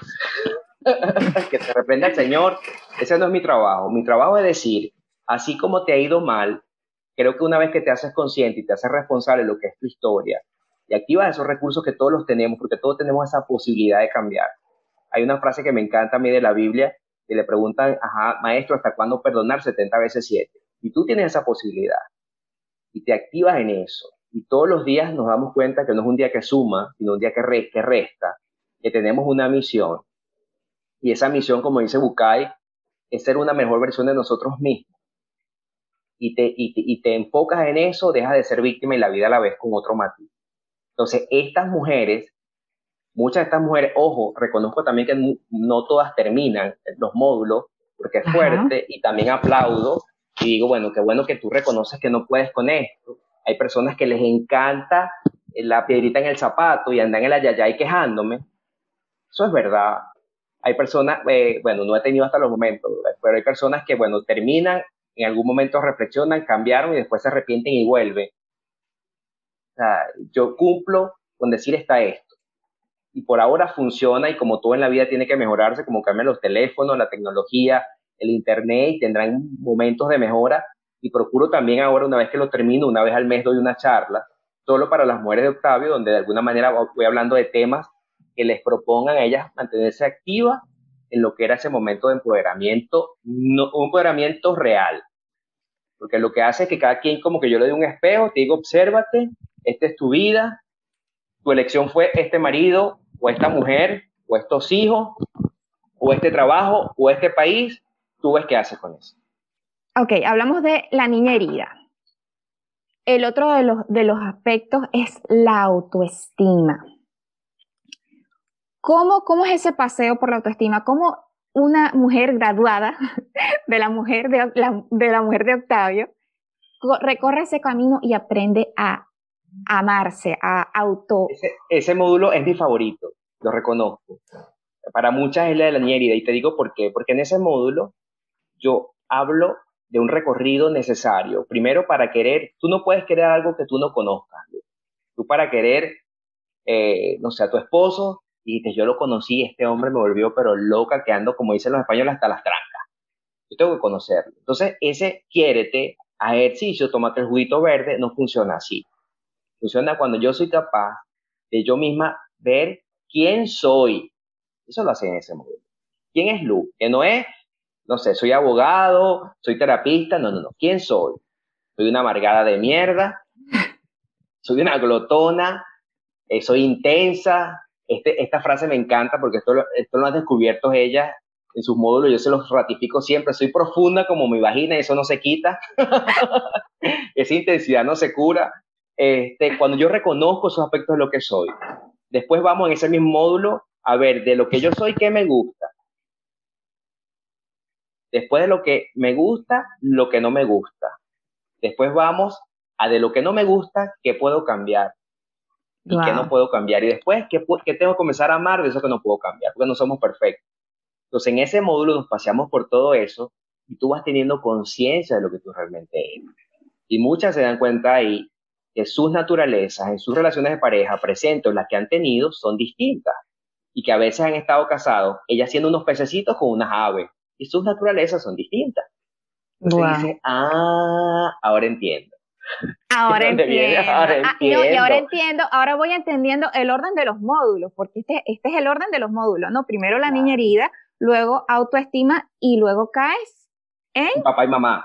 que te reprenda el Señor. Ese no es mi trabajo. Mi trabajo es decir, así como te ha ido mal, creo que una vez que te haces consciente y te haces responsable de lo que es tu historia y activas esos recursos que todos los tenemos, porque todos tenemos esa posibilidad de cambiar. Hay una frase que me encanta a mí de la Biblia, que le preguntan, ajá, maestro, ¿hasta cuándo perdonar 70 veces 7? Y tú tienes esa posibilidad y te activas en eso. Y todos los días nos damos cuenta que no es un día que suma, sino un día que, que resta, que tenemos una misión y esa misión, como dice Bukai, es ser una mejor versión de nosotros mismos. Y te, y te, enfocas en eso, dejas de ser víctima y la vida la vez con otro matiz. Entonces, estas mujeres, muchas de estas mujeres, ojo, reconozco también que no todas terminan los módulos, porque es fuerte, y también aplaudo y digo, bueno, qué bueno que tú reconoces que no puedes con esto. Hay personas que les encanta la piedrita en el zapato y andan en la yaya quejándome. Eso es verdad hay personas, eh, bueno, no he tenido hasta los momentos, pero hay personas que, bueno, terminan, en algún momento reflexionan, cambiaron y después se arrepienten y vuelven. O sea, yo cumplo con decir está esto. Y por ahora funciona y como todo en la vida tiene que mejorarse, como cambian los teléfonos, la tecnología, el internet y tendrán momentos de mejora. Y procuro también ahora, una vez que lo termino, una vez al mes doy una charla, solo para las mujeres de Octavio, donde de alguna manera voy hablando de temas que les propongan a ellas mantenerse activas en lo que era ese momento de empoderamiento, no, un empoderamiento real. Porque lo que hace es que cada quien, como que yo le doy un espejo, te digo, obsérvate, esta es tu vida, tu elección fue este marido, o esta mujer, o estos hijos, o este trabajo, o este país, tú ves qué haces con eso. Ok, hablamos de la niña herida. El otro de los, de los aspectos es la autoestima. ¿Cómo, ¿Cómo es ese paseo por la autoestima? ¿Cómo una mujer graduada de la mujer de, la, de, la mujer de Octavio recorre ese camino y aprende a amarse, a auto... Ese, módulo es mi favorito, lo reconozco. Para muchas es la de la niña herida y te digo por qué. Porque en ese módulo yo hablo de un recorrido necesario. Primero, para querer, tú no puedes querer algo que tú no conozcas. Tú para querer, eh, no sé, a tu esposo, y dices, yo lo conocí, este hombre me volvió pero loca, que ando, como dicen los españoles, hasta las trancas. Yo tengo que conocerlo. Entonces, ese quiérete, ejercicio, tómate el juguito verde, no funciona así. Funciona cuando yo soy capaz de yo misma ver quién soy. Eso lo hace en ese momento. ¿Quién es Lu? Que no es, no sé, soy abogado, soy terapista, no, no, no. ¿Quién soy? Soy una amargada de mierda, soy una glotona, eh, soy intensa. Este, esta frase me encanta porque esto, esto lo ha descubierto ella en sus módulos, yo se los ratifico siempre, soy profunda como mi vagina eso no se quita, esa intensidad no se cura. Este, cuando yo reconozco esos aspectos de lo que soy, después vamos en ese mismo módulo a ver de lo que yo soy, qué me gusta. Después de lo que me gusta, lo que no me gusta. Después vamos a de lo que no me gusta, qué puedo cambiar y qué no puedo cambiar. Y después, ¿qué, ¿qué, tengo que comenzar a amar de eso que no puedo cambiar? Porque no somos perfectos. Entonces, en ese módulo nos paseamos por todo eso y tú vas teniendo conciencia de lo que tú realmente eres. Y muchas se dan cuenta ahí que sus naturalezas en sus relaciones de pareja presentes las que han tenido son distintas y que a veces han estado casados, ellas siendo unos pececitos con unas aves y sus naturalezas son distintas. Entonces dice, ah, ahora entiendo. Ahora entiendo. ahora entiendo. Ah, y ahora entiendo, ahora voy entendiendo el orden de los módulos, porque este, este es el orden de los módulos, ¿no? Primero la niña herida, luego autoestima y luego caes en... Papá y mamá.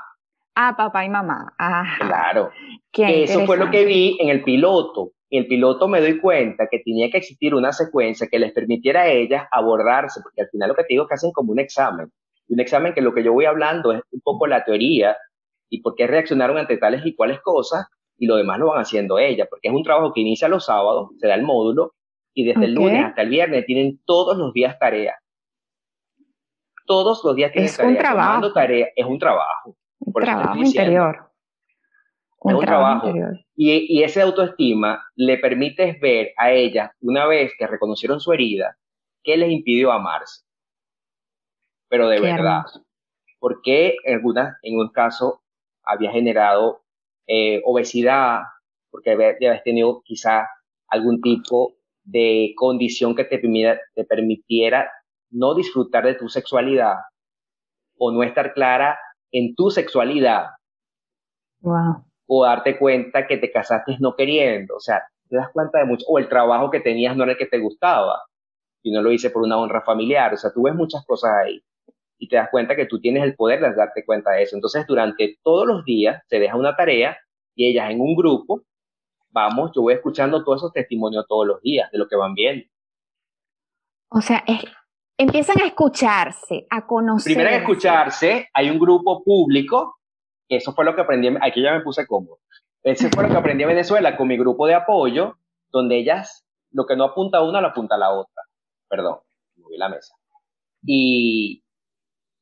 Ah, papá y mamá. claro. eso fue lo que vi en el piloto. En el piloto me doy cuenta que tenía que existir una secuencia que les permitiera a ellas abordarse, porque al final lo que te digo es que hacen como un examen. Un examen que lo que yo voy hablando es un poco la teoría y por qué reaccionaron ante tales y cuales cosas, y lo demás lo van haciendo ellas, porque es un trabajo que inicia los sábados, se da el módulo, y desde el lunes hasta el viernes tienen todos los días tareas todos los días es un trabajo. Tarea, es un trabajo. Un trabajo interior. Un es un trabajo. Interior. Y, y ese autoestima le permite ver a ellas, una vez que reconocieron su herida, qué les impidió amarse. Pero de verdad. Porque en, algunas, en un caso había generado eh, obesidad, porque habías tenido quizá algún tipo de condición que te te permitiera no disfrutar de tu sexualidad o no estar clara en tu sexualidad. O darte cuenta que te casaste no queriendo. O sea, te das cuenta de mucho. O el trabajo que tenías no era el que te gustaba. Y no lo hice por una honra familiar. O sea, tú ves muchas cosas ahí. Y te das cuenta que tú tienes el poder de darte cuenta de eso. Entonces, durante todos los días se deja una tarea y ellas en un grupo, vamos, yo voy escuchando todos esos testimonios todos los días de lo que van viendo. O sea, es, empiezan a escucharse, a conocer. Primero a escucharse, hay un grupo público, eso fue lo que aprendí, aquí ya me puse cómodo. Ese fue lo que aprendí en Venezuela con mi grupo de apoyo, donde ellas, lo que no apunta una, lo apunta la otra. Perdón, moví la mesa. Y,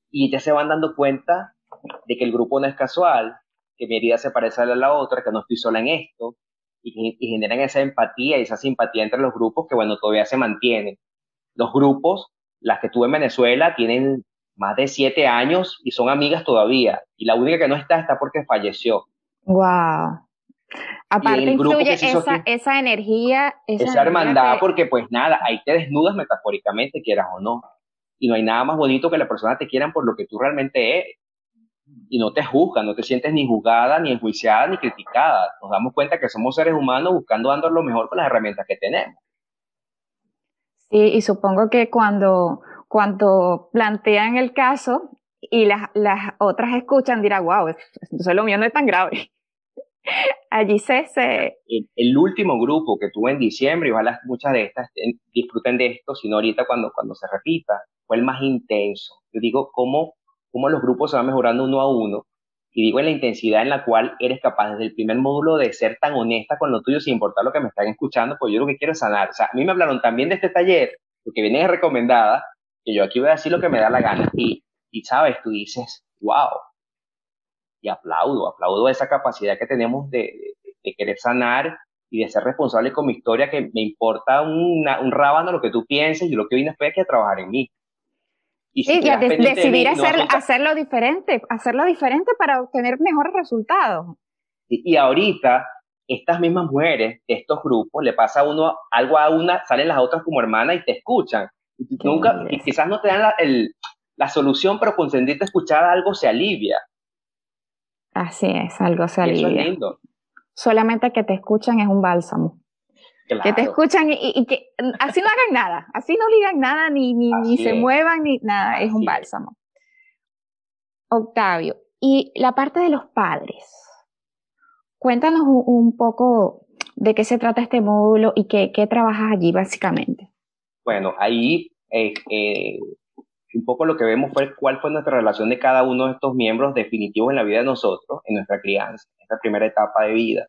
y ya se van dando cuenta de que el grupo no es casual, que mi herida se parece a la otra, que no estoy sola en esto, y, y generan esa empatía y esa simpatía entre los grupos que, bueno, todavía se mantienen. Los grupos las que tuve en Venezuela tienen más de siete años y son amigas todavía. Y la única que no está está porque falleció. Wow. Aparte influye esa, esa energía. Esa, hermandad, porque pues nada, ahí te desnudas metafóricamente, quieras o no. Y no hay nada más bonito que la persona te quieran por lo que tú realmente eres. Y no te juzgan, no te sientes ni juzgada, ni enjuiciada, ni criticada. Nos damos cuenta que somos seres humanos buscando dando lo mejor con las herramientas que tenemos. Sí, y supongo que cuando, cuando plantean el caso y las, las otras escuchan, dirá, wow, entonces lo mío no es tan grave. Allí se... se... El, último grupo que tuve en diciembre, y ojalá muchas de estas disfruten de esto, sino ahorita cuando, cuando se repita, fue el más intenso. Yo digo, ¿cómo, cómo los grupos se van mejorando uno a uno y digo en la intensidad en la cual eres capaz desde el primer módulo de ser tan honesta con lo tuyo sin importar lo que me están escuchando, pues yo lo que quiero es sanar. O sea, a mí me hablaron también de este taller, porque viene recomendada, que yo aquí voy a decir lo que me da la gana. Y, y sabes, tú dices, wow. Y aplaudo, aplaudo esa capacidad que tenemos de, de, querer sanar y de ser responsable con mi historia, que me importa un rábano lo que tú pienses, y lo que vine fue aquí a trabajar en mí. Y, sí, decidir hacer, hacerlo diferente, hacerlo diferente para obtener mejores resultados. Y, ahorita, estas mismas mujeres de estos grupos, le pasa a uno algo a una, salen las otras como hermanas y te escuchan. Y nunca, y quizás no te dan la, la solución, pero con sentirte escuchar algo se alivia. Así es, algo se alivia. Solamente que te escuchan es un bálsamo. Que te escuchan y, que así no hagan nada, así no digan nada, ni, ni, ni se muevan, ni nada, es un bálsamo. Octavio, y la parte de los padres. Cuéntanos un, poco de qué se trata este módulo y qué, qué trabajas allí básicamente. Bueno, ahí eh, eh, un poco lo que vemos fue cuál fue nuestra relación de cada uno de estos miembros definitivos en la vida de nosotros, en nuestra crianza, en esta primera etapa de vida.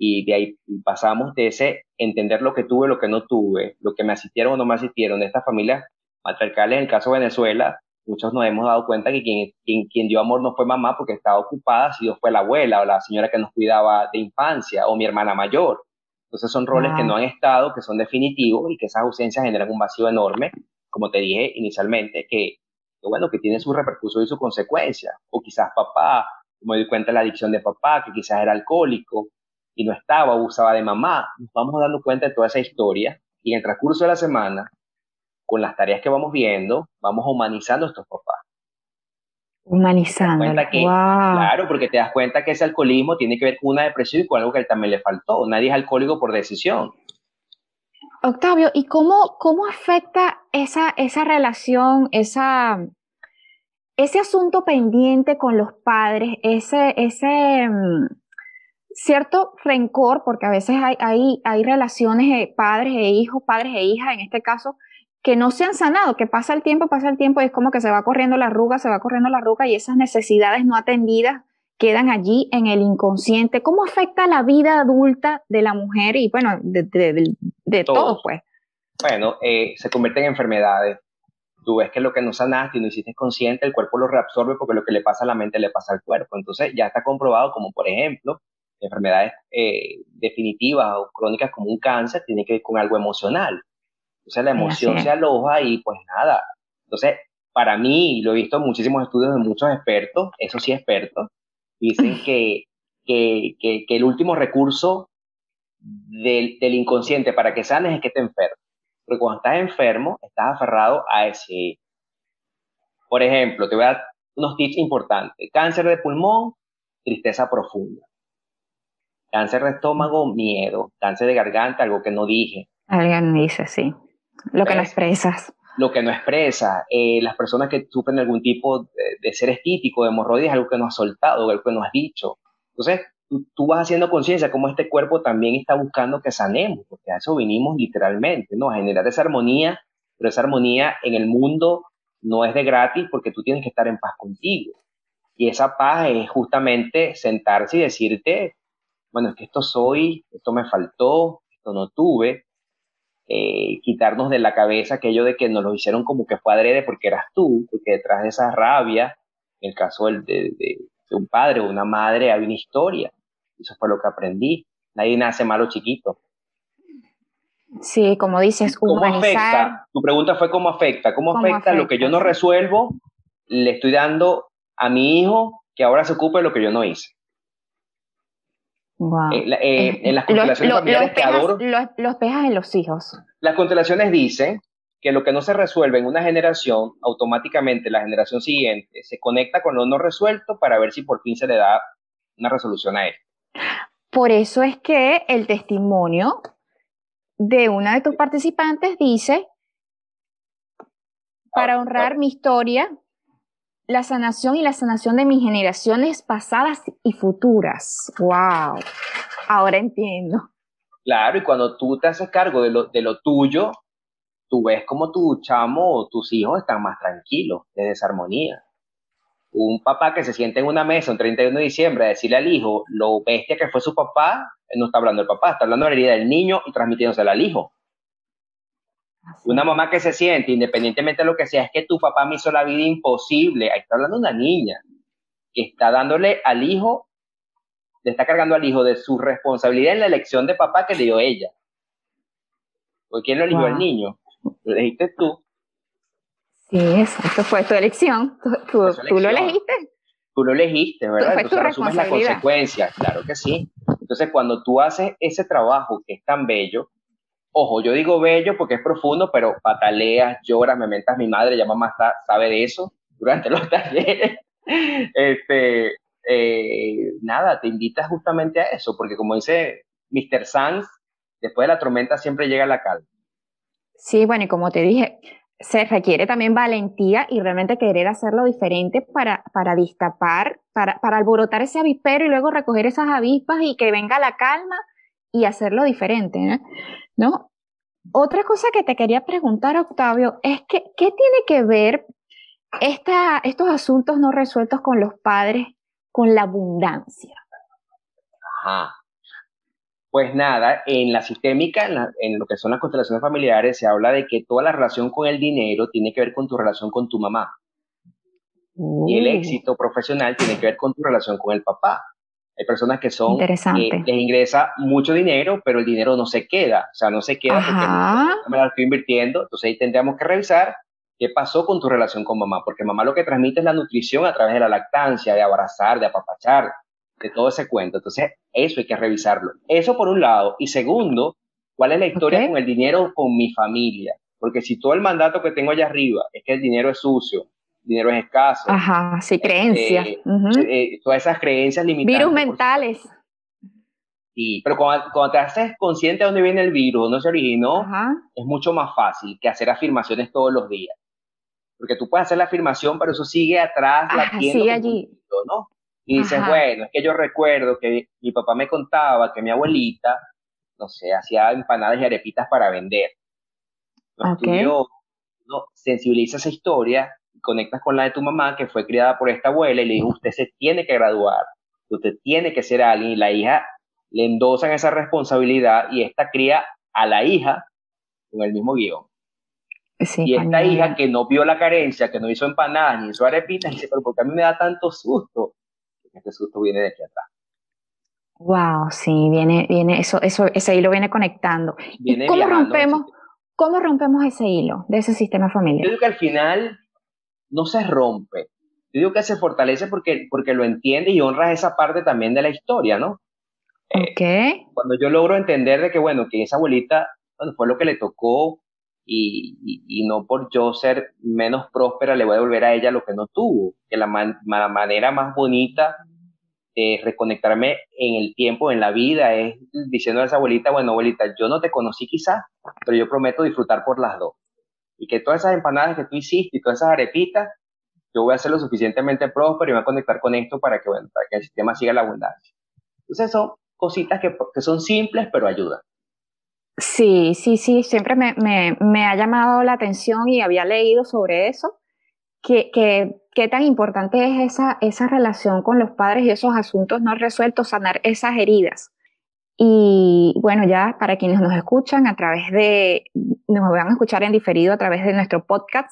Y de ahí pasamos de ese entender lo que tuve, lo que no tuve, lo que me asistieron o no me asistieron, de estas familias matriarcales, en el caso de Venezuela, muchos nos hemos dado cuenta que quien, quien, quien, dio amor no fue mamá porque estaba ocupada, sino fue la abuela o la señora que nos cuidaba de infancia o mi hermana mayor. Entonces son roles que no han estado, que son definitivos y que esas ausencias generan un vacío enorme como te dije inicialmente, que, bueno, que tiene su repercusión y su consecuencia. O quizás papá, me di cuenta de la adicción de papá, que quizás era alcohólico y no estaba, abusaba de mamá. Nos vamos dando cuenta de toda esa historia y en el transcurso de la semana, con las tareas que vamos viendo, vamos humanizando a estos papás. Humanizando. Claro, porque te das cuenta que ese alcoholismo tiene que ver con una depresión y con algo que él también le faltó. Nadie es alcohólico por decisión. Octavio, ¿y cómo, cómo afecta esa, esa relación, esa, ese asunto pendiente con los padres, ese, ese mm, cierto rencor, porque a veces hay, hay, hay relaciones de padres e hijos, padres e hijas en este caso, que no se han sanado, que pasa el tiempo, pasa el tiempo y es como que se va corriendo la arruga, se va corriendo la arruga y esas necesidades no atendidas quedan allí en el inconsciente. ¿Cómo afecta la vida adulta de la mujer y, bueno, de, de, de, todo, pues? Bueno, eh, se convierte en enfermedades. Tú ves que lo que no sanaste y no hiciste consciente, el cuerpo lo reabsorbe porque lo que le pasa a la mente le pasa al cuerpo. Entonces ya está comprobado como, por ejemplo, enfermedades eh, definitivas o crónicas como un cáncer tiene que ver con algo emocional. Entonces la emoción se aloja y pues nada. Entonces, para mí, lo he visto en muchísimos estudios de muchos expertos, eso sí expertos, Dicen que, que, que, el último recurso del, del, inconsciente para que sanes es que te enfermes. Porque cuando estás enfermo, estás aferrado a ese. Por ejemplo, te voy a dar unos tips importantes. Cáncer de pulmón, tristeza profunda. Cáncer de estómago, miedo. Cáncer de garganta, algo que no dije. Alguien dice, sí. Lo que no expresas lo que no expresa, eh, las personas que sufren algún tipo de, ser estítico, de hemorroides, algo que no has soltado, algo que no has dicho. Entonces, tú, vas haciendo conciencia cómo este cuerpo también está buscando que sanemos, porque a eso vinimos literalmente, ¿no? A generar esa armonía, pero esa armonía en el mundo no es de gratis porque tú tienes que estar en paz contigo. Y esa paz es justamente sentarse y decirte, bueno, es que esto soy, esto me faltó, esto no tuve, eh, quitarnos de la cabeza aquello de que nos lo hicieron como que fue adrede porque eras tú, porque detrás de esa rabia, en el caso de, de, un padre o una madre, hay una historia. Eso fue lo que aprendí. Nadie nace malo chiquito. Sí, como dices, ¿Cómo afecta? Tu pregunta fue cómo afecta. ¿Cómo, afecta, lo que yo no resuelvo? Le estoy dando a mi hijo que ahora se ocupe de lo que yo no hice. Eh, eh, en las constelaciones familiares que adoro. Los, pejas en los hijos. Las constelaciones dicen que lo que no se resuelve en una generación, automáticamente la generación siguiente se conecta con lo no resuelto para ver si por fin se le da una resolución a él. Por eso es que el testimonio de una de tus participantes dice, para ah, honrar mi historia, la sanación y la sanación de mis generaciones pasadas y futuras. ¡Wow! Ahora entiendo. Claro, y cuando tú te haces cargo de lo, de lo tuyo, tú ves como tu chamo o tus hijos están más tranquilos, de desarmonía. Un papá que se siente en una mesa un 31 de diciembre a decirle al hijo lo bestia que fue su papá, no está hablando del papá, está hablando de la herida del niño y transmitiéndosela al hijo. Una mamá que se siente, independientemente de lo que sea, es que tu papá me hizo la vida imposible. Ahí está hablando una niña que está dándole al hijo, le está cargando al hijo de su responsabilidad en la elección de papá que le dio ella. ¿Por quién lo eligió el niño? Lo dijiste tú. Sí, eso, fue tu elección. Tú, lo elegiste. Tú lo elegiste, ¿verdad? Fue Entonces asumes la consecuencia, claro que sí. Entonces, cuando tú haces ese trabajo que es tan bello, ojo, yo digo bello porque es profundo, pero pataleas, lloras, me mentas mi madre, ya mamá sabe de eso durante los talleres. este, eh, nada, te invitas justamente a eso, porque como dice Mr. Sanz, después de la tormenta siempre llega la calma. Sí, bueno, y como te dije, se requiere también valentía y realmente querer hacerlo diferente para, para destapar, para, para alborotar ese avispero y luego recoger esas avispas y que venga la calma y hacerlo diferente, ¿no? Otra cosa que te quería preguntar, Octavio, es que, ¿qué tiene que ver esta, estos asuntos no resueltos con los padres con la abundancia? Ajá. Pues nada, en la sistémica, en, lo que son las constelaciones familiares, se habla de que toda la relación con el dinero tiene que ver con tu relación con tu mamá. Y el uh. éxito profesional tiene que ver con tu relación con el papá. Hay personas que son, les ingresa mucho dinero, pero el dinero no se queda, o sea, no se queda porque no me la estoy invirtiendo. Entonces ahí tendríamos que revisar qué pasó con tu relación con mamá, porque mamá lo que transmite es la nutrición a través de la lactancia, de abrazar, de apapachar, de todo ese cuento. Entonces, eso hay que revisarlo. Eso por un lado. Y segundo, ¿cuál es la historia con el dinero con mi familia? Porque si todo el mandato que tengo allá arriba es que el dinero es sucio, dinero es escaso. Ajá, sí, creencias. Eh, eh, todas esas creencias limitantes. Virus mentales. Sí, pero cuando, te haces consciente de dónde viene el virus, dónde se originó, es mucho más fácil que hacer afirmaciones todos los días. Porque tú puedes hacer la afirmación, pero eso sigue atrás, Ajá, sigue allí. ¿no? Y dices, bueno, es que yo recuerdo que mi papá me contaba que mi abuelita, no sé, hacía empanadas y arepitas para vender. Okay. no, sensibiliza esa historia, conectas con la de tu mamá, que fue criada por esta abuela, y le dijo, usted se tiene que graduar, usted tiene que ser alguien, y la hija le endosan esa responsabilidad, y esta cría a la hija con el mismo guion. y esta hija que no vio la carencia, que no hizo empanadas ni hizo arepitas, dice, pero porque a mí me da tanto susto este susto viene de aquí atrás. Wow, sí, viene, viene, eso, eso, ese hilo viene conectando. cómo rompemos, cómo rompemos ese hilo de ese sistema familiar? Yo digo que al final no se rompe. Yo digo que se fortalece porque, porque lo entiende y honra esa parte también de la historia, ¿no? Eh, ok. cuando yo logro entender de que, bueno, que esa abuelita, bueno, fue lo que le tocó y, y, no por yo ser menos próspera le voy a devolver a ella lo que no tuvo, que la, manera más bonita de reconectarme en el tiempo, en la vida, es diciendo a esa abuelita, bueno, abuelita, yo no te conocí quizás, pero yo prometo disfrutar por las dos. Y que todas esas empanadas que tú hiciste y todas esas arepitas, yo voy a ser lo suficientemente próspero y voy a conectar con esto para que, bueno, para que el sistema siga la abundancia. Entonces son cositas que, que son simples, pero ayudan. Sí, sí, sí, siempre me, me, me, ha llamado la atención y había leído sobre eso, que, que, tan importante es esa, esa relación con los padres y esos asuntos no resueltos, sanar esas heridas. Y bueno, ya para quienes nos escuchan a través de, nos van a escuchar en diferido a través de nuestro podcast,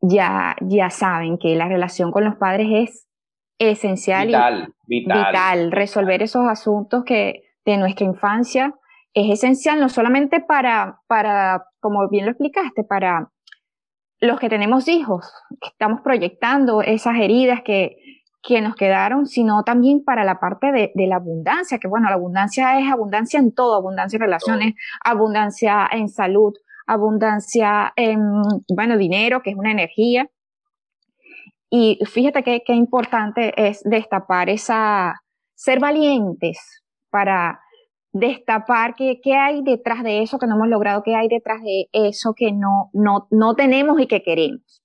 ya, ya saben que la relación con los padres es esencial vital, y vital. vital, resolver esos asuntos que de nuestra infancia es esencial no solamente para, para, como bien lo explicaste, para los que tenemos hijos, que estamos proyectando esas heridas que, que nos quedaron, sino también para la parte de, de, la abundancia, que bueno, la abundancia es abundancia en todo, abundancia en relaciones, abundancia en salud, abundancia en, bueno, dinero, que es una energía. Y fíjate qué importante es destapar esa, ser valientes para destapar qué, qué hay detrás de eso que no hemos logrado, qué hay detrás de eso que no, no, no tenemos y que queremos.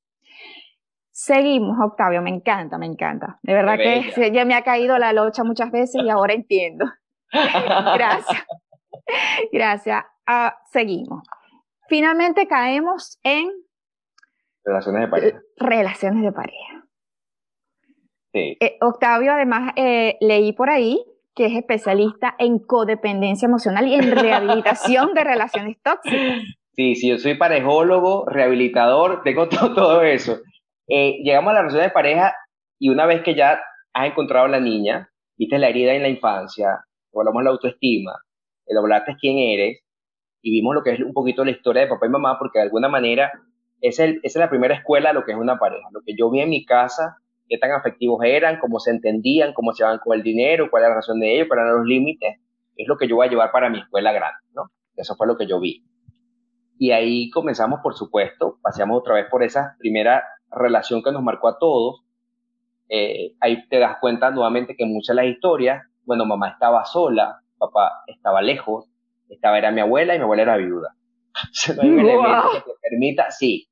Seguimos, Octavio, me encanta, me encanta. De verdad que ya me ha caído la locha muchas veces y ahora entiendo. Gracias. Gracias. Uh, seguimos. Finalmente caemos en... Relaciones de pareja. Relaciones de pareja. Sí. Eh, Octavio, además, eh, leí por ahí que es especialista en codependencia emocional y en rehabilitación de relaciones tóxicas. Sí, sí, yo soy parejólogo, rehabilitador, tengo todo, eso. Eh, llegamos a la relación de pareja y una vez que ya has encontrado a la niña, viste la herida en la infancia, hablamos la autoestima, el hablaste quién eres, y vimos lo que es un poquito la historia de papá y mamá, porque de alguna manera esa es, la primera escuela de lo que es una pareja. Lo que yo vi en mi casa, qué tan afectivos eran, cómo se entendían, cómo se llevaban con el dinero, cuál era la razón de ellos, cuáles eran los límites, es lo que yo voy a llevar para mi escuela grande, ¿no? Eso fue lo que yo vi. Y ahí comenzamos, por supuesto, paseamos otra vez por esa primera relación que nos marcó a todos. Eh, ahí te das cuenta nuevamente que muchas de las historias, bueno, mamá estaba sola, papá estaba lejos, estaba era mi abuela y mi abuela era viuda. no hay un elemento que te permita, sí.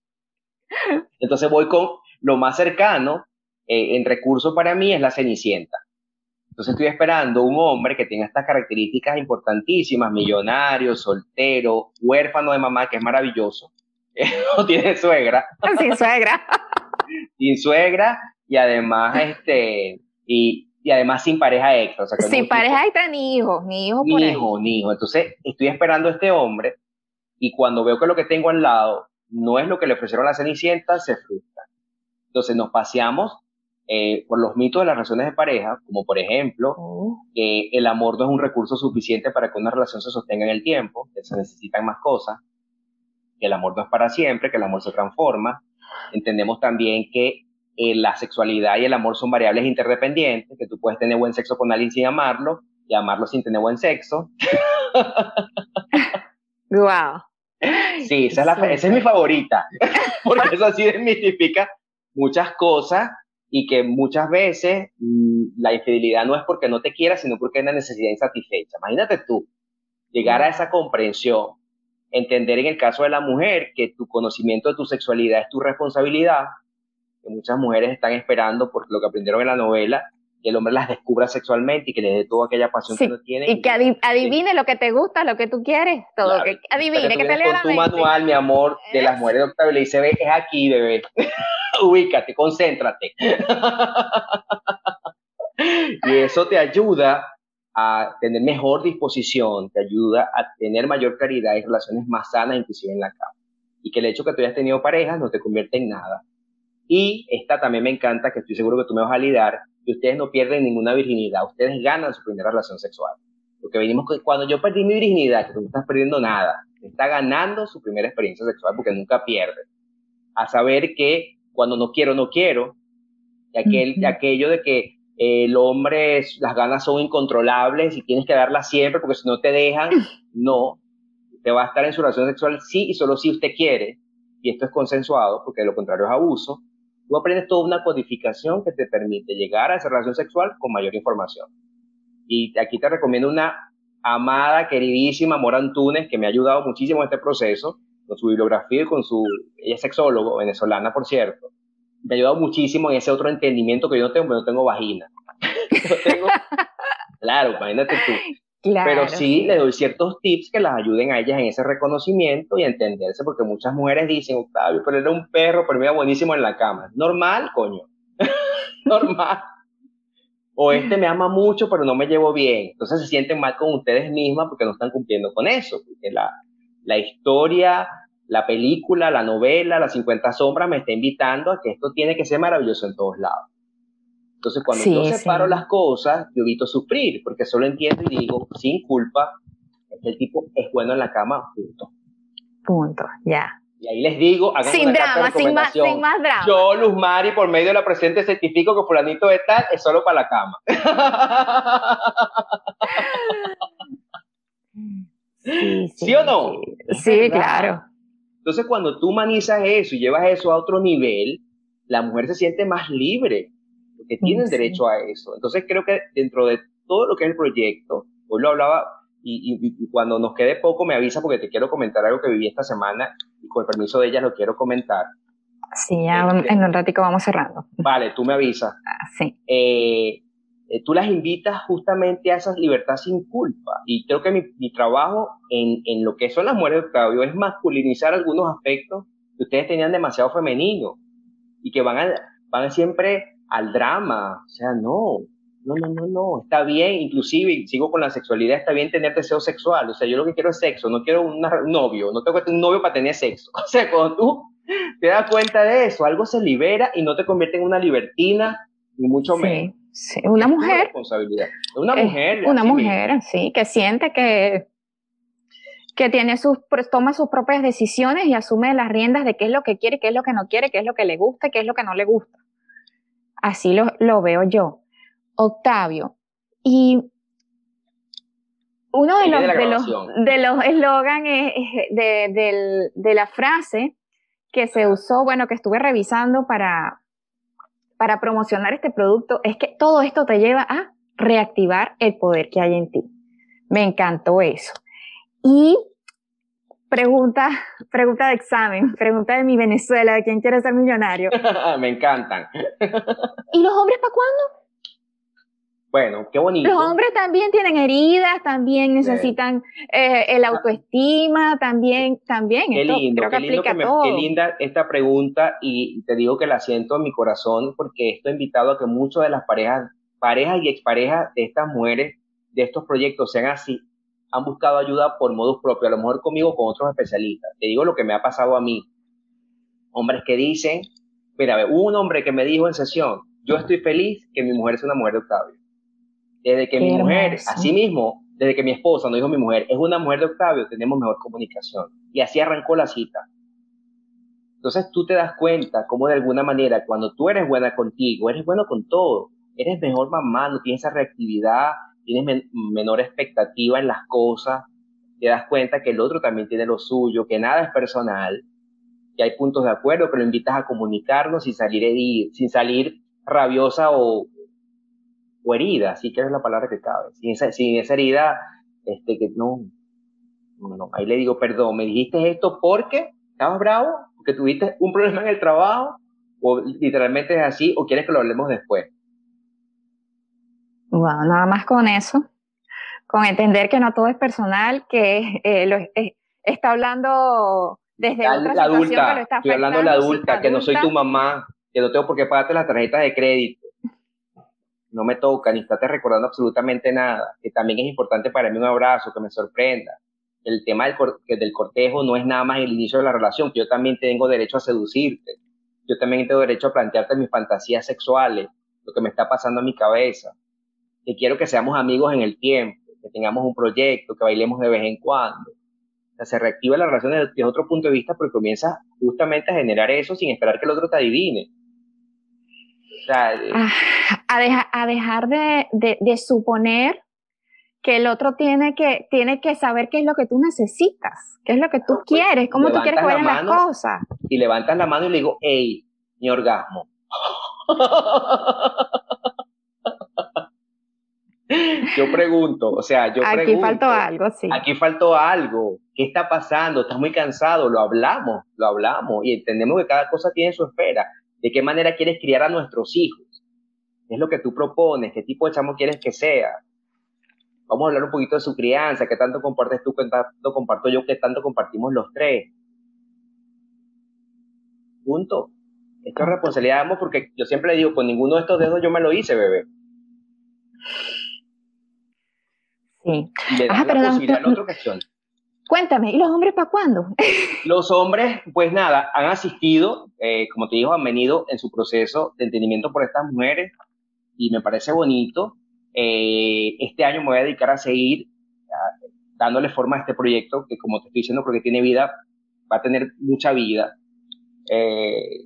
Entonces voy con lo más cercano eh, en recurso para mí es la Cenicienta. Entonces estoy esperando un hombre que tenga estas características importantísimas, millonario, soltero, huérfano de mamá, que es maravilloso. no tiene suegra. Sin suegra. sin suegra y además este y, y además sin pareja extra. sin pareja extra ni hijos, ni hijos Ni hijo, ni hijo. Entonces estoy esperando a este hombre y cuando veo que lo que tengo al lado no es lo que le ofrecieron a la Cenicienta, se frustra. Entonces nos paseamos eh, por los mitos de las relaciones de pareja, como por ejemplo oh. que el amor no es un recurso suficiente para que una relación se sostenga en el tiempo, que se necesitan más cosas, que el amor no es para siempre, que el amor se transforma. Entendemos también que eh, la sexualidad y el amor son variables interdependientes, que tú puedes tener buen sexo con alguien sin amarlo y amarlo sin tener buen sexo. Wow. Sí, esa es, esa es mi favorita, porque eso así desmitifica muchas cosas y que muchas veces mm, la infidelidad no es porque no te quiera, sino porque hay una necesidad insatisfecha. Imagínate tú, llegar a esa comprensión, entender en el caso de la mujer que tu conocimiento de tu sexualidad es tu responsabilidad, que muchas mujeres están esperando por lo que aprendieron en la novela, que el hombre las descubra sexualmente y que les dé toda aquella pasión que no tiene. Y que adivine lo que te gusta, lo que tú quieres, todo. Que adivine, que te lea con tu manual, mi amor, de las mujeres de Octavio, le dice, ve, es aquí, bebé. Ubícate, concéntrate. y eso te ayuda a tener mejor disposición, te ayuda a tener mayor claridad y relaciones más sanas, inclusive en la cama. Y que el hecho que tú hayas tenido parejas no te convierte en nada. Y esta también me encanta, que estoy seguro que tú me vas a validar, que ustedes no pierden ninguna virginidad, ustedes ganan su primera relación sexual. Porque venimos con, cuando yo perdí mi virginidad, que tú no estás perdiendo nada, está ganando su primera experiencia sexual porque nunca pierde. A saber que cuando no quiero, no quiero, y aquel, aquello de que el hombre, las ganas son incontrolables y tienes que darlas siempre porque si no te dejan, no. Te va a estar en su relación sexual sí y solo si usted quiere, y esto es consensuado porque de lo contrario es abuso, tú aprendes toda una codificación que te permite llegar a esa relación sexual con mayor información. Y aquí te recomiendo una amada, queridísima Mora Antunes, que me ha ayudado muchísimo en este proceso, con su bibliografía y con su... Ella es sexólogo, venezolana, por cierto. Me ha ayudado muchísimo en ese otro entendimiento que yo no tengo, porque no tengo vagina. claro, imagínate tú. Pero sí le doy ciertos tips que las ayuden a ellas en ese reconocimiento y entenderse, porque muchas mujeres dicen, Octavio, pero era un perro, pero me iba buenísimo en la cama. Normal, coño. Normal. O este me ama mucho, pero no me llevo bien. Entonces se sienten mal con ustedes mismas porque no están cumpliendo con eso. Porque la, la historia, la película, la novela, las 50 sombras me está invitando a que esto tiene que ser maravilloso en todos lados. Entonces, cuando yo separo las cosas, yo evito sufrir, porque solo entiendo y digo, sin culpa, que el tipo es bueno en la cama, punto. Punto, ya. Y ahí les digo, hagan sin drama, sin más, sin más drama. Yo, Luz Mari, por medio de la presente certifico que fulanito de tal es solo para la cama. Sí, sí, o no? Sí, claro. Entonces, cuando tú humanizas eso y llevas eso a otro nivel, la mujer se siente más libre que tienen derecho a eso. Entonces creo que dentro de todo lo que es el proyecto, hoy lo hablaba y, cuando nos quede poco me avisa porque te quiero comentar algo que viví esta semana y con el permiso de ella lo quiero comentar. Sí, ya este, en un ratico vamos cerrando. Vale, tú me avisas. Ah, sí. Eh, eh, tú las invitas justamente a esa libertad sin culpa. Y creo que mi, mi trabajo en, en, lo que son las mujeres de Octavio es masculinizar algunos aspectos que ustedes tenían demasiado femenino y que van, a, van siempre al drama. O sea, no, no, no, no, no, está bien, inclusive, sigo con la sexualidad, está bien tener deseo sexual. O sea, yo lo que quiero es sexo, no quiero un novio, no tengo que tener un novio para tener sexo. O sea, cuando tú te das cuenta de eso, algo se libera y no te convierte en una libertina, ni mucho menos. Sí, una mujer. responsabilidad. Una mujer. Una mujer, sí, que siente que que tiene sus, toma sus propias decisiones y asume las riendas de qué es lo que quiere, qué es lo que no quiere, qué es lo que le gusta, qué es lo que no le gusta. Así lo, lo veo yo. Octavio, y uno de los, de, los, de los eslogans de, de, la frase que se usó, bueno, que estuve revisando para, para promocionar este producto, es que todo esto te lleva a reactivar el poder que hay en ti. Me encantó eso. Y pregunta, pregunta de examen, pregunta de mi Venezuela, de quién quiere ser millonario. Me encantan. ¿Y los hombres para cuándo? Bueno, qué bonito. Los hombres también tienen heridas, también necesitan eh, el autoestima, también, también. Qué lindo, qué, lindo que me, qué linda esta pregunta y te digo que la siento en mi corazón porque esto ha invitado a que muchas de las parejas, parejas y exparejas de estas mujeres, de estos proyectos sean así, han buscado ayuda por modos propios, a lo mejor conmigo con otros especialistas. Te digo lo que me ha pasado a mí. Hombres que dicen, mira, hubo un hombre que me dijo en sesión, yo estoy feliz que mi mujer sea una mujer de Octavio. Desde que mi mujer, así mismo, desde que mi esposa, no dijo mi mujer, es una mujer de Octavio, tenemos mejor comunicación. Y así arrancó la cita. Entonces tú te das cuenta cómo de alguna manera, cuando tú eres buena contigo, eres bueno con todo, eres mejor mamá, no tienes esa reactividad, tienes menor expectativa en las cosas, te das cuenta que el otro también tiene lo suyo, que nada es personal, que hay puntos de acuerdo, que lo invitas a comunicarnos sin salir, sin salir rabiosa o, o herida, así que es la palabra que cabe, sin esa, sin esa herida, este, que no, no, ahí le digo, perdón, me dijiste esto porque estabas bravo, porque tuviste un problema en el trabajo, o literalmente es así, o quieres que lo hablemos después. Wow, nada más con eso, con entender que no todo es personal, que eh, lo, está hablando desde la, otra la adulta, estoy hablando de la adulta, que no soy tu mamá, que no tengo por qué pagarte las tarjetas de crédito, no me toca, ni estás recordando absolutamente nada, que también es importante para mí un abrazo, que me sorprenda. El tema del, del cortejo no es nada más el inicio de la relación, que yo también tengo derecho a seducirte, yo también tengo derecho a plantearte mis fantasías sexuales, lo que me está pasando a mi cabeza que quiero que seamos amigos en el tiempo, que tengamos un proyecto, que bailemos de vez en cuando. O sea, se reactiva la relación desde, otro punto de vista porque comienza justamente a generar eso sin esperar que el otro te adivine. O sea, eh, ah, a, a, dejar de, de, suponer que el otro tiene que, tiene que saber qué es lo que tú necesitas, qué es lo que tú pues, quieres, cómo tú quieres que vayan las cosas. Y levantas la mano y le digo, hey, mi orgasmo. Yo pregunto, o sea, yo Aquí faltó algo, sí. Aquí faltó algo. ¿Qué está pasando? ¿Estás muy cansado? Lo hablamos, lo hablamos y entendemos que cada cosa tiene su espera. ¿De qué manera quieres criar a nuestros hijos? ¿Qué es lo que tú propones? ¿Qué tipo de chamo quieres que sea? Vamos a hablar un poquito de su crianza, qué tanto compartes tú, qué tanto comparto yo, qué tanto compartimos los tres. Punto. Esto es responsabilidad de porque yo siempre le digo, con ninguno de estos dedos yo me lo hice, bebé. Sí. Cuéntame, ¿y los hombres para cuándo? Los hombres, pues nada, han asistido, eh, como te digo, han venido en su proceso de entendimiento por estas mujeres y me parece bonito. Eh, este año me voy a dedicar a seguir dándole forma a este proyecto que, como te estoy diciendo, porque tiene vida, va a tener mucha vida, eh,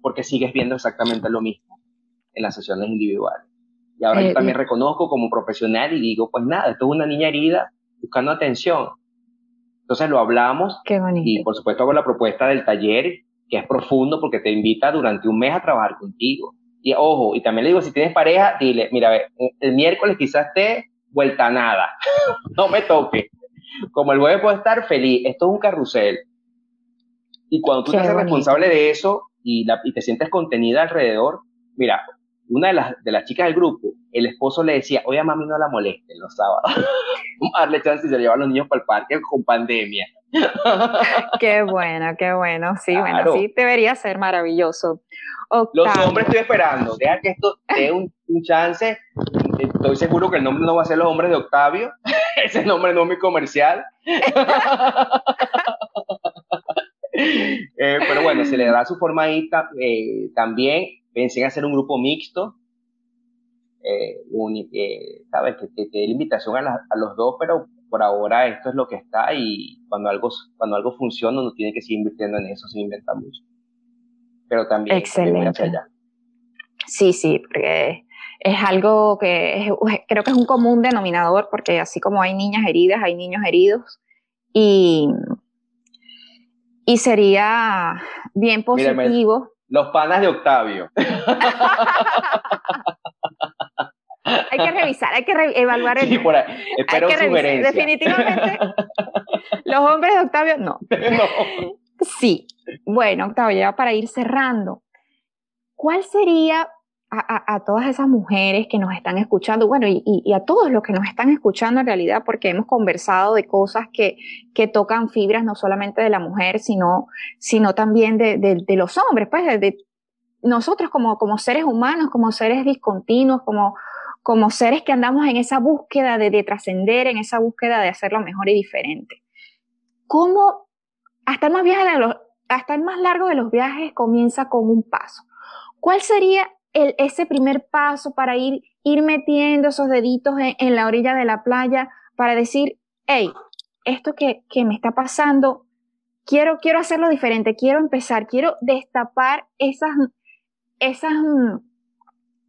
porque sigues viendo exactamente lo mismo en las sesiones individuales. Y ahora yo eh, también reconozco como profesional y digo, pues nada, esto es una niña herida buscando atención. Entonces lo hablamos y por supuesto hago la propuesta del taller, que es profundo porque te invita durante un mes a trabajar contigo. Y ojo, y también le digo, si tienes pareja, dile, mira, el miércoles quizás te vuelta a nada, no me toque. Como el jueves puedo estar feliz, esto es un carrusel. Y cuando tú te haces responsable de eso y, y te sientes contenida alrededor, mira, una de las, de las chicas del grupo, el esposo le decía, oye, a mami no la molesten los sábados. Vamos a darle chance y se llevar a los niños para el parque con pandemia. qué bueno, qué bueno. Sí, bueno, sí debería ser maravilloso. Los hombres estoy esperando. Deja que esto dé un, chance. Estoy seguro que el nombre no va a ser Los Hombres de Octavio. Ese nombre no es muy comercial. Eh, pero bueno, se le da su forma ahí eh, también pensé en hacer un grupo mixto, eh, eh, ¿sabes? Que, te dé la invitación a, los dos, pero por ahora esto es lo que está y cuando algo, cuando algo funciona uno tiene que seguir invirtiendo en eso sin inventar mucho. Pero también, Excelente. Sí, sí, porque es algo que creo que es un común denominador porque así como hay niñas heridas, hay niños heridos y, y sería bien positivo. Los panas de Octavio. hay que revisar, hay que evaluar el. Sí, por ahí. Espero sugerencia. Definitivamente, los hombres de Octavio, no. no. Sí. Bueno, Octavio, ya para ir cerrando, ¿cuál sería a, todas esas mujeres que nos están escuchando, bueno, y, a todos los que nos están escuchando en realidad, porque hemos conversado de cosas que, que tocan fibras no solamente de la mujer, sino, sino también de, de, los hombres, pues de, nosotros como, como seres humanos, como seres discontinuos, como, como seres que andamos en esa búsqueda de, de trascender, en esa búsqueda de hacerlo mejor y diferente. ¿Cómo, hasta el más viaje de los, hasta el más largo de los viajes comienza con un paso? ¿Cuál sería ese primer paso para ir, ir metiendo esos deditos en, la orilla de la playa para decir, hey, esto que, que, me está pasando, quiero, quiero hacerlo diferente, quiero empezar, quiero destapar esas, esas,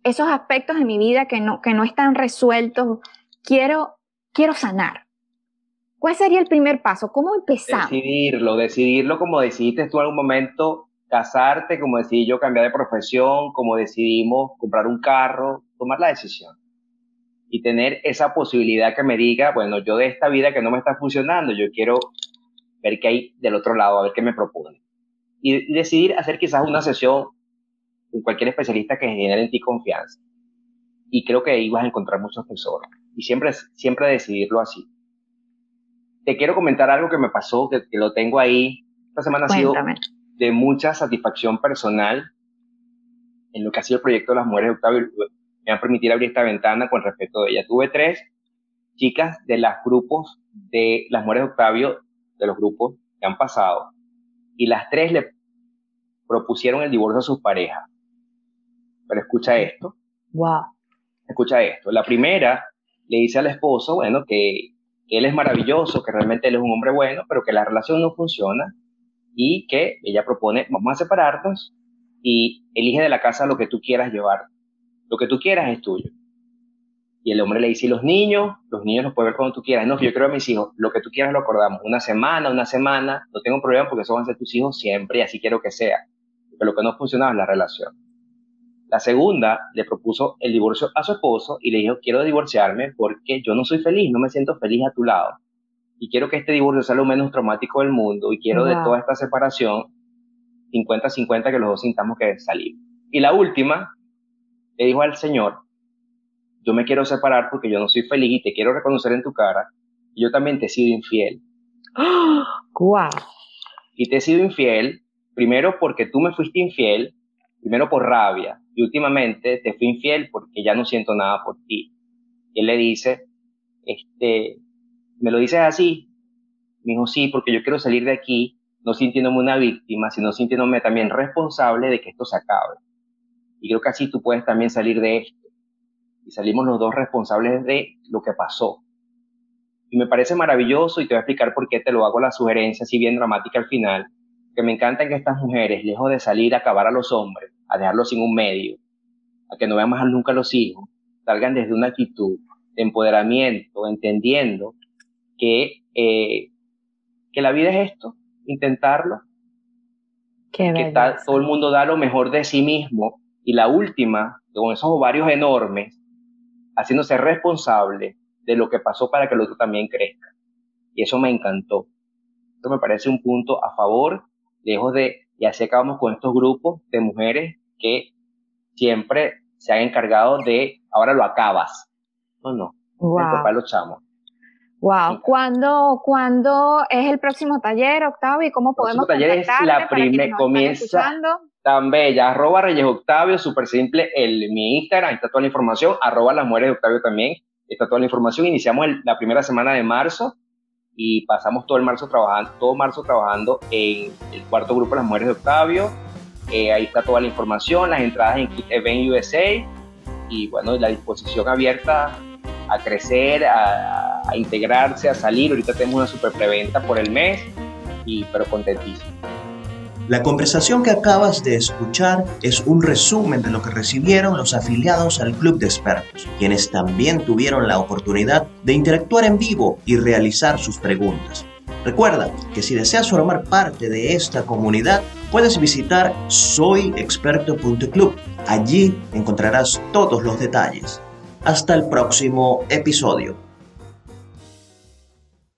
esos aspectos de mi vida que no, que no están resueltos, quiero, quiero sanar. ¿Cuál sería el primer paso? ¿Cómo empezamos? Decidirlo, decidirlo como decidiste tú en algún momento casarte, como decidí yo cambiar de profesión, como decidimos comprar un carro, tomar la decisión. Y tener esa posibilidad que me diga, bueno, yo de esta vida que no me está funcionando, yo quiero ver qué hay del otro lado, a ver qué me propone. Y, decidir hacer quizás una sesión con cualquier especialista que genere en ti confianza. Y creo que ahí vas a encontrar muchos tesoros. Y siempre, siempre decidirlo así. Te quiero comentar algo que me pasó, que, lo tengo ahí. Esta semana ha sido de mucha satisfacción personal en lo que ha sido el proyecto de las mujeres de Octavio. Me han permitido abrir esta ventana con respecto a ella. Tuve tres chicas de los grupos de las mujeres de Octavio, de los grupos que han pasado, y las tres le propusieron el divorcio a sus parejas. Pero escucha esto. Wow. Escucha esto. La primera le dice al esposo, bueno, que, que él es maravilloso, que realmente él es un hombre bueno, pero que la relación no funciona y que ella propone, vamos a separarnos y elige de la casa lo que tú quieras llevar. Lo que tú quieras es tuyo. Y el hombre le dice, ¿y los niños? Los niños los puedes ver cuando tú quieras. No, yo creo a mis hijos, lo que tú quieras lo acordamos. Una semana, una semana, no tengo problema porque eso van a ser tus hijos siempre y así quiero que sea. Pero lo que no funcionaba es la relación. La segunda le propuso el divorcio a su esposo y le dijo, quiero divorciarme porque yo no soy feliz, no me siento feliz a tu lado y quiero que este divorcio sea lo menos traumático del mundo y quiero de toda esta separación 50-50 que los dos sintamos que salir. Y la última, le dijo al Señor, yo me quiero separar porque yo no soy feliz y te quiero reconocer en tu cara, y yo también te he sido infiel. ¡Guau! Y te he sido infiel, primero porque tú me fuiste infiel, primero por rabia, y últimamente te fui infiel porque ya no siento nada por ti. Y él le dice, este, ¿me lo dices así? Me dijo, sí, porque yo quiero salir de aquí no sintiéndome una víctima, sino sintiéndome también responsable de que esto se acabe. Y creo que así tú puedes también salir de esto. Y salimos los dos responsables de lo que pasó. Y me parece maravilloso y te voy a explicar por qué te lo hago la sugerencia, así bien dramática al final, que me encanta que estas mujeres, lejos de salir a acabar a los hombres, a dejarlos sin un medio, a que no vean más nunca a los hijos, salgan desde una actitud de empoderamiento, entendiendo que, eh, que la vida es esto, intentarlo. que todo el mundo da lo mejor de sí mismo y la última, con esos ovarios enormes, haciéndose responsable de lo que pasó para que el otro también crezca. Y eso me encantó. Esto me parece un punto a favor, lejos de, y así acabamos con estos grupos de mujeres que siempre se han encargado de, ahora lo acabas. No, no. Wow. El papá lo chamos. Wow. ¿Cuándo, ¿Cuándo es el próximo taller, Octavio? ¿Y cómo podemos El taller es la primera, comienza tan bella, arroba Reyes Octavio, súper simple, el, mi Instagram, ahí está toda la información, arroba las mujeres de Octavio también, está toda la información. Iniciamos la primera semana de marzo y pasamos todo el marzo trabajando, todo marzo trabajando en el cuarto grupo de las mujeres de Octavio. Eh, ahí está toda la información, las entradas en Event USA y bueno, la disposición abierta a crecer, a a, integrarse, a salir. Ahorita tenemos una super preventa por el mes, y, pero contentísimo. La conversación que acabas de escuchar es un resumen de lo que recibieron los afiliados al Club de Expertos, quienes también tuvieron la oportunidad de interactuar en vivo y realizar sus preguntas. Recuerda que si deseas formar parte de esta comunidad, puedes visitar soyexperto.club. Allí encontrarás todos los detalles. Hasta el próximo episodio.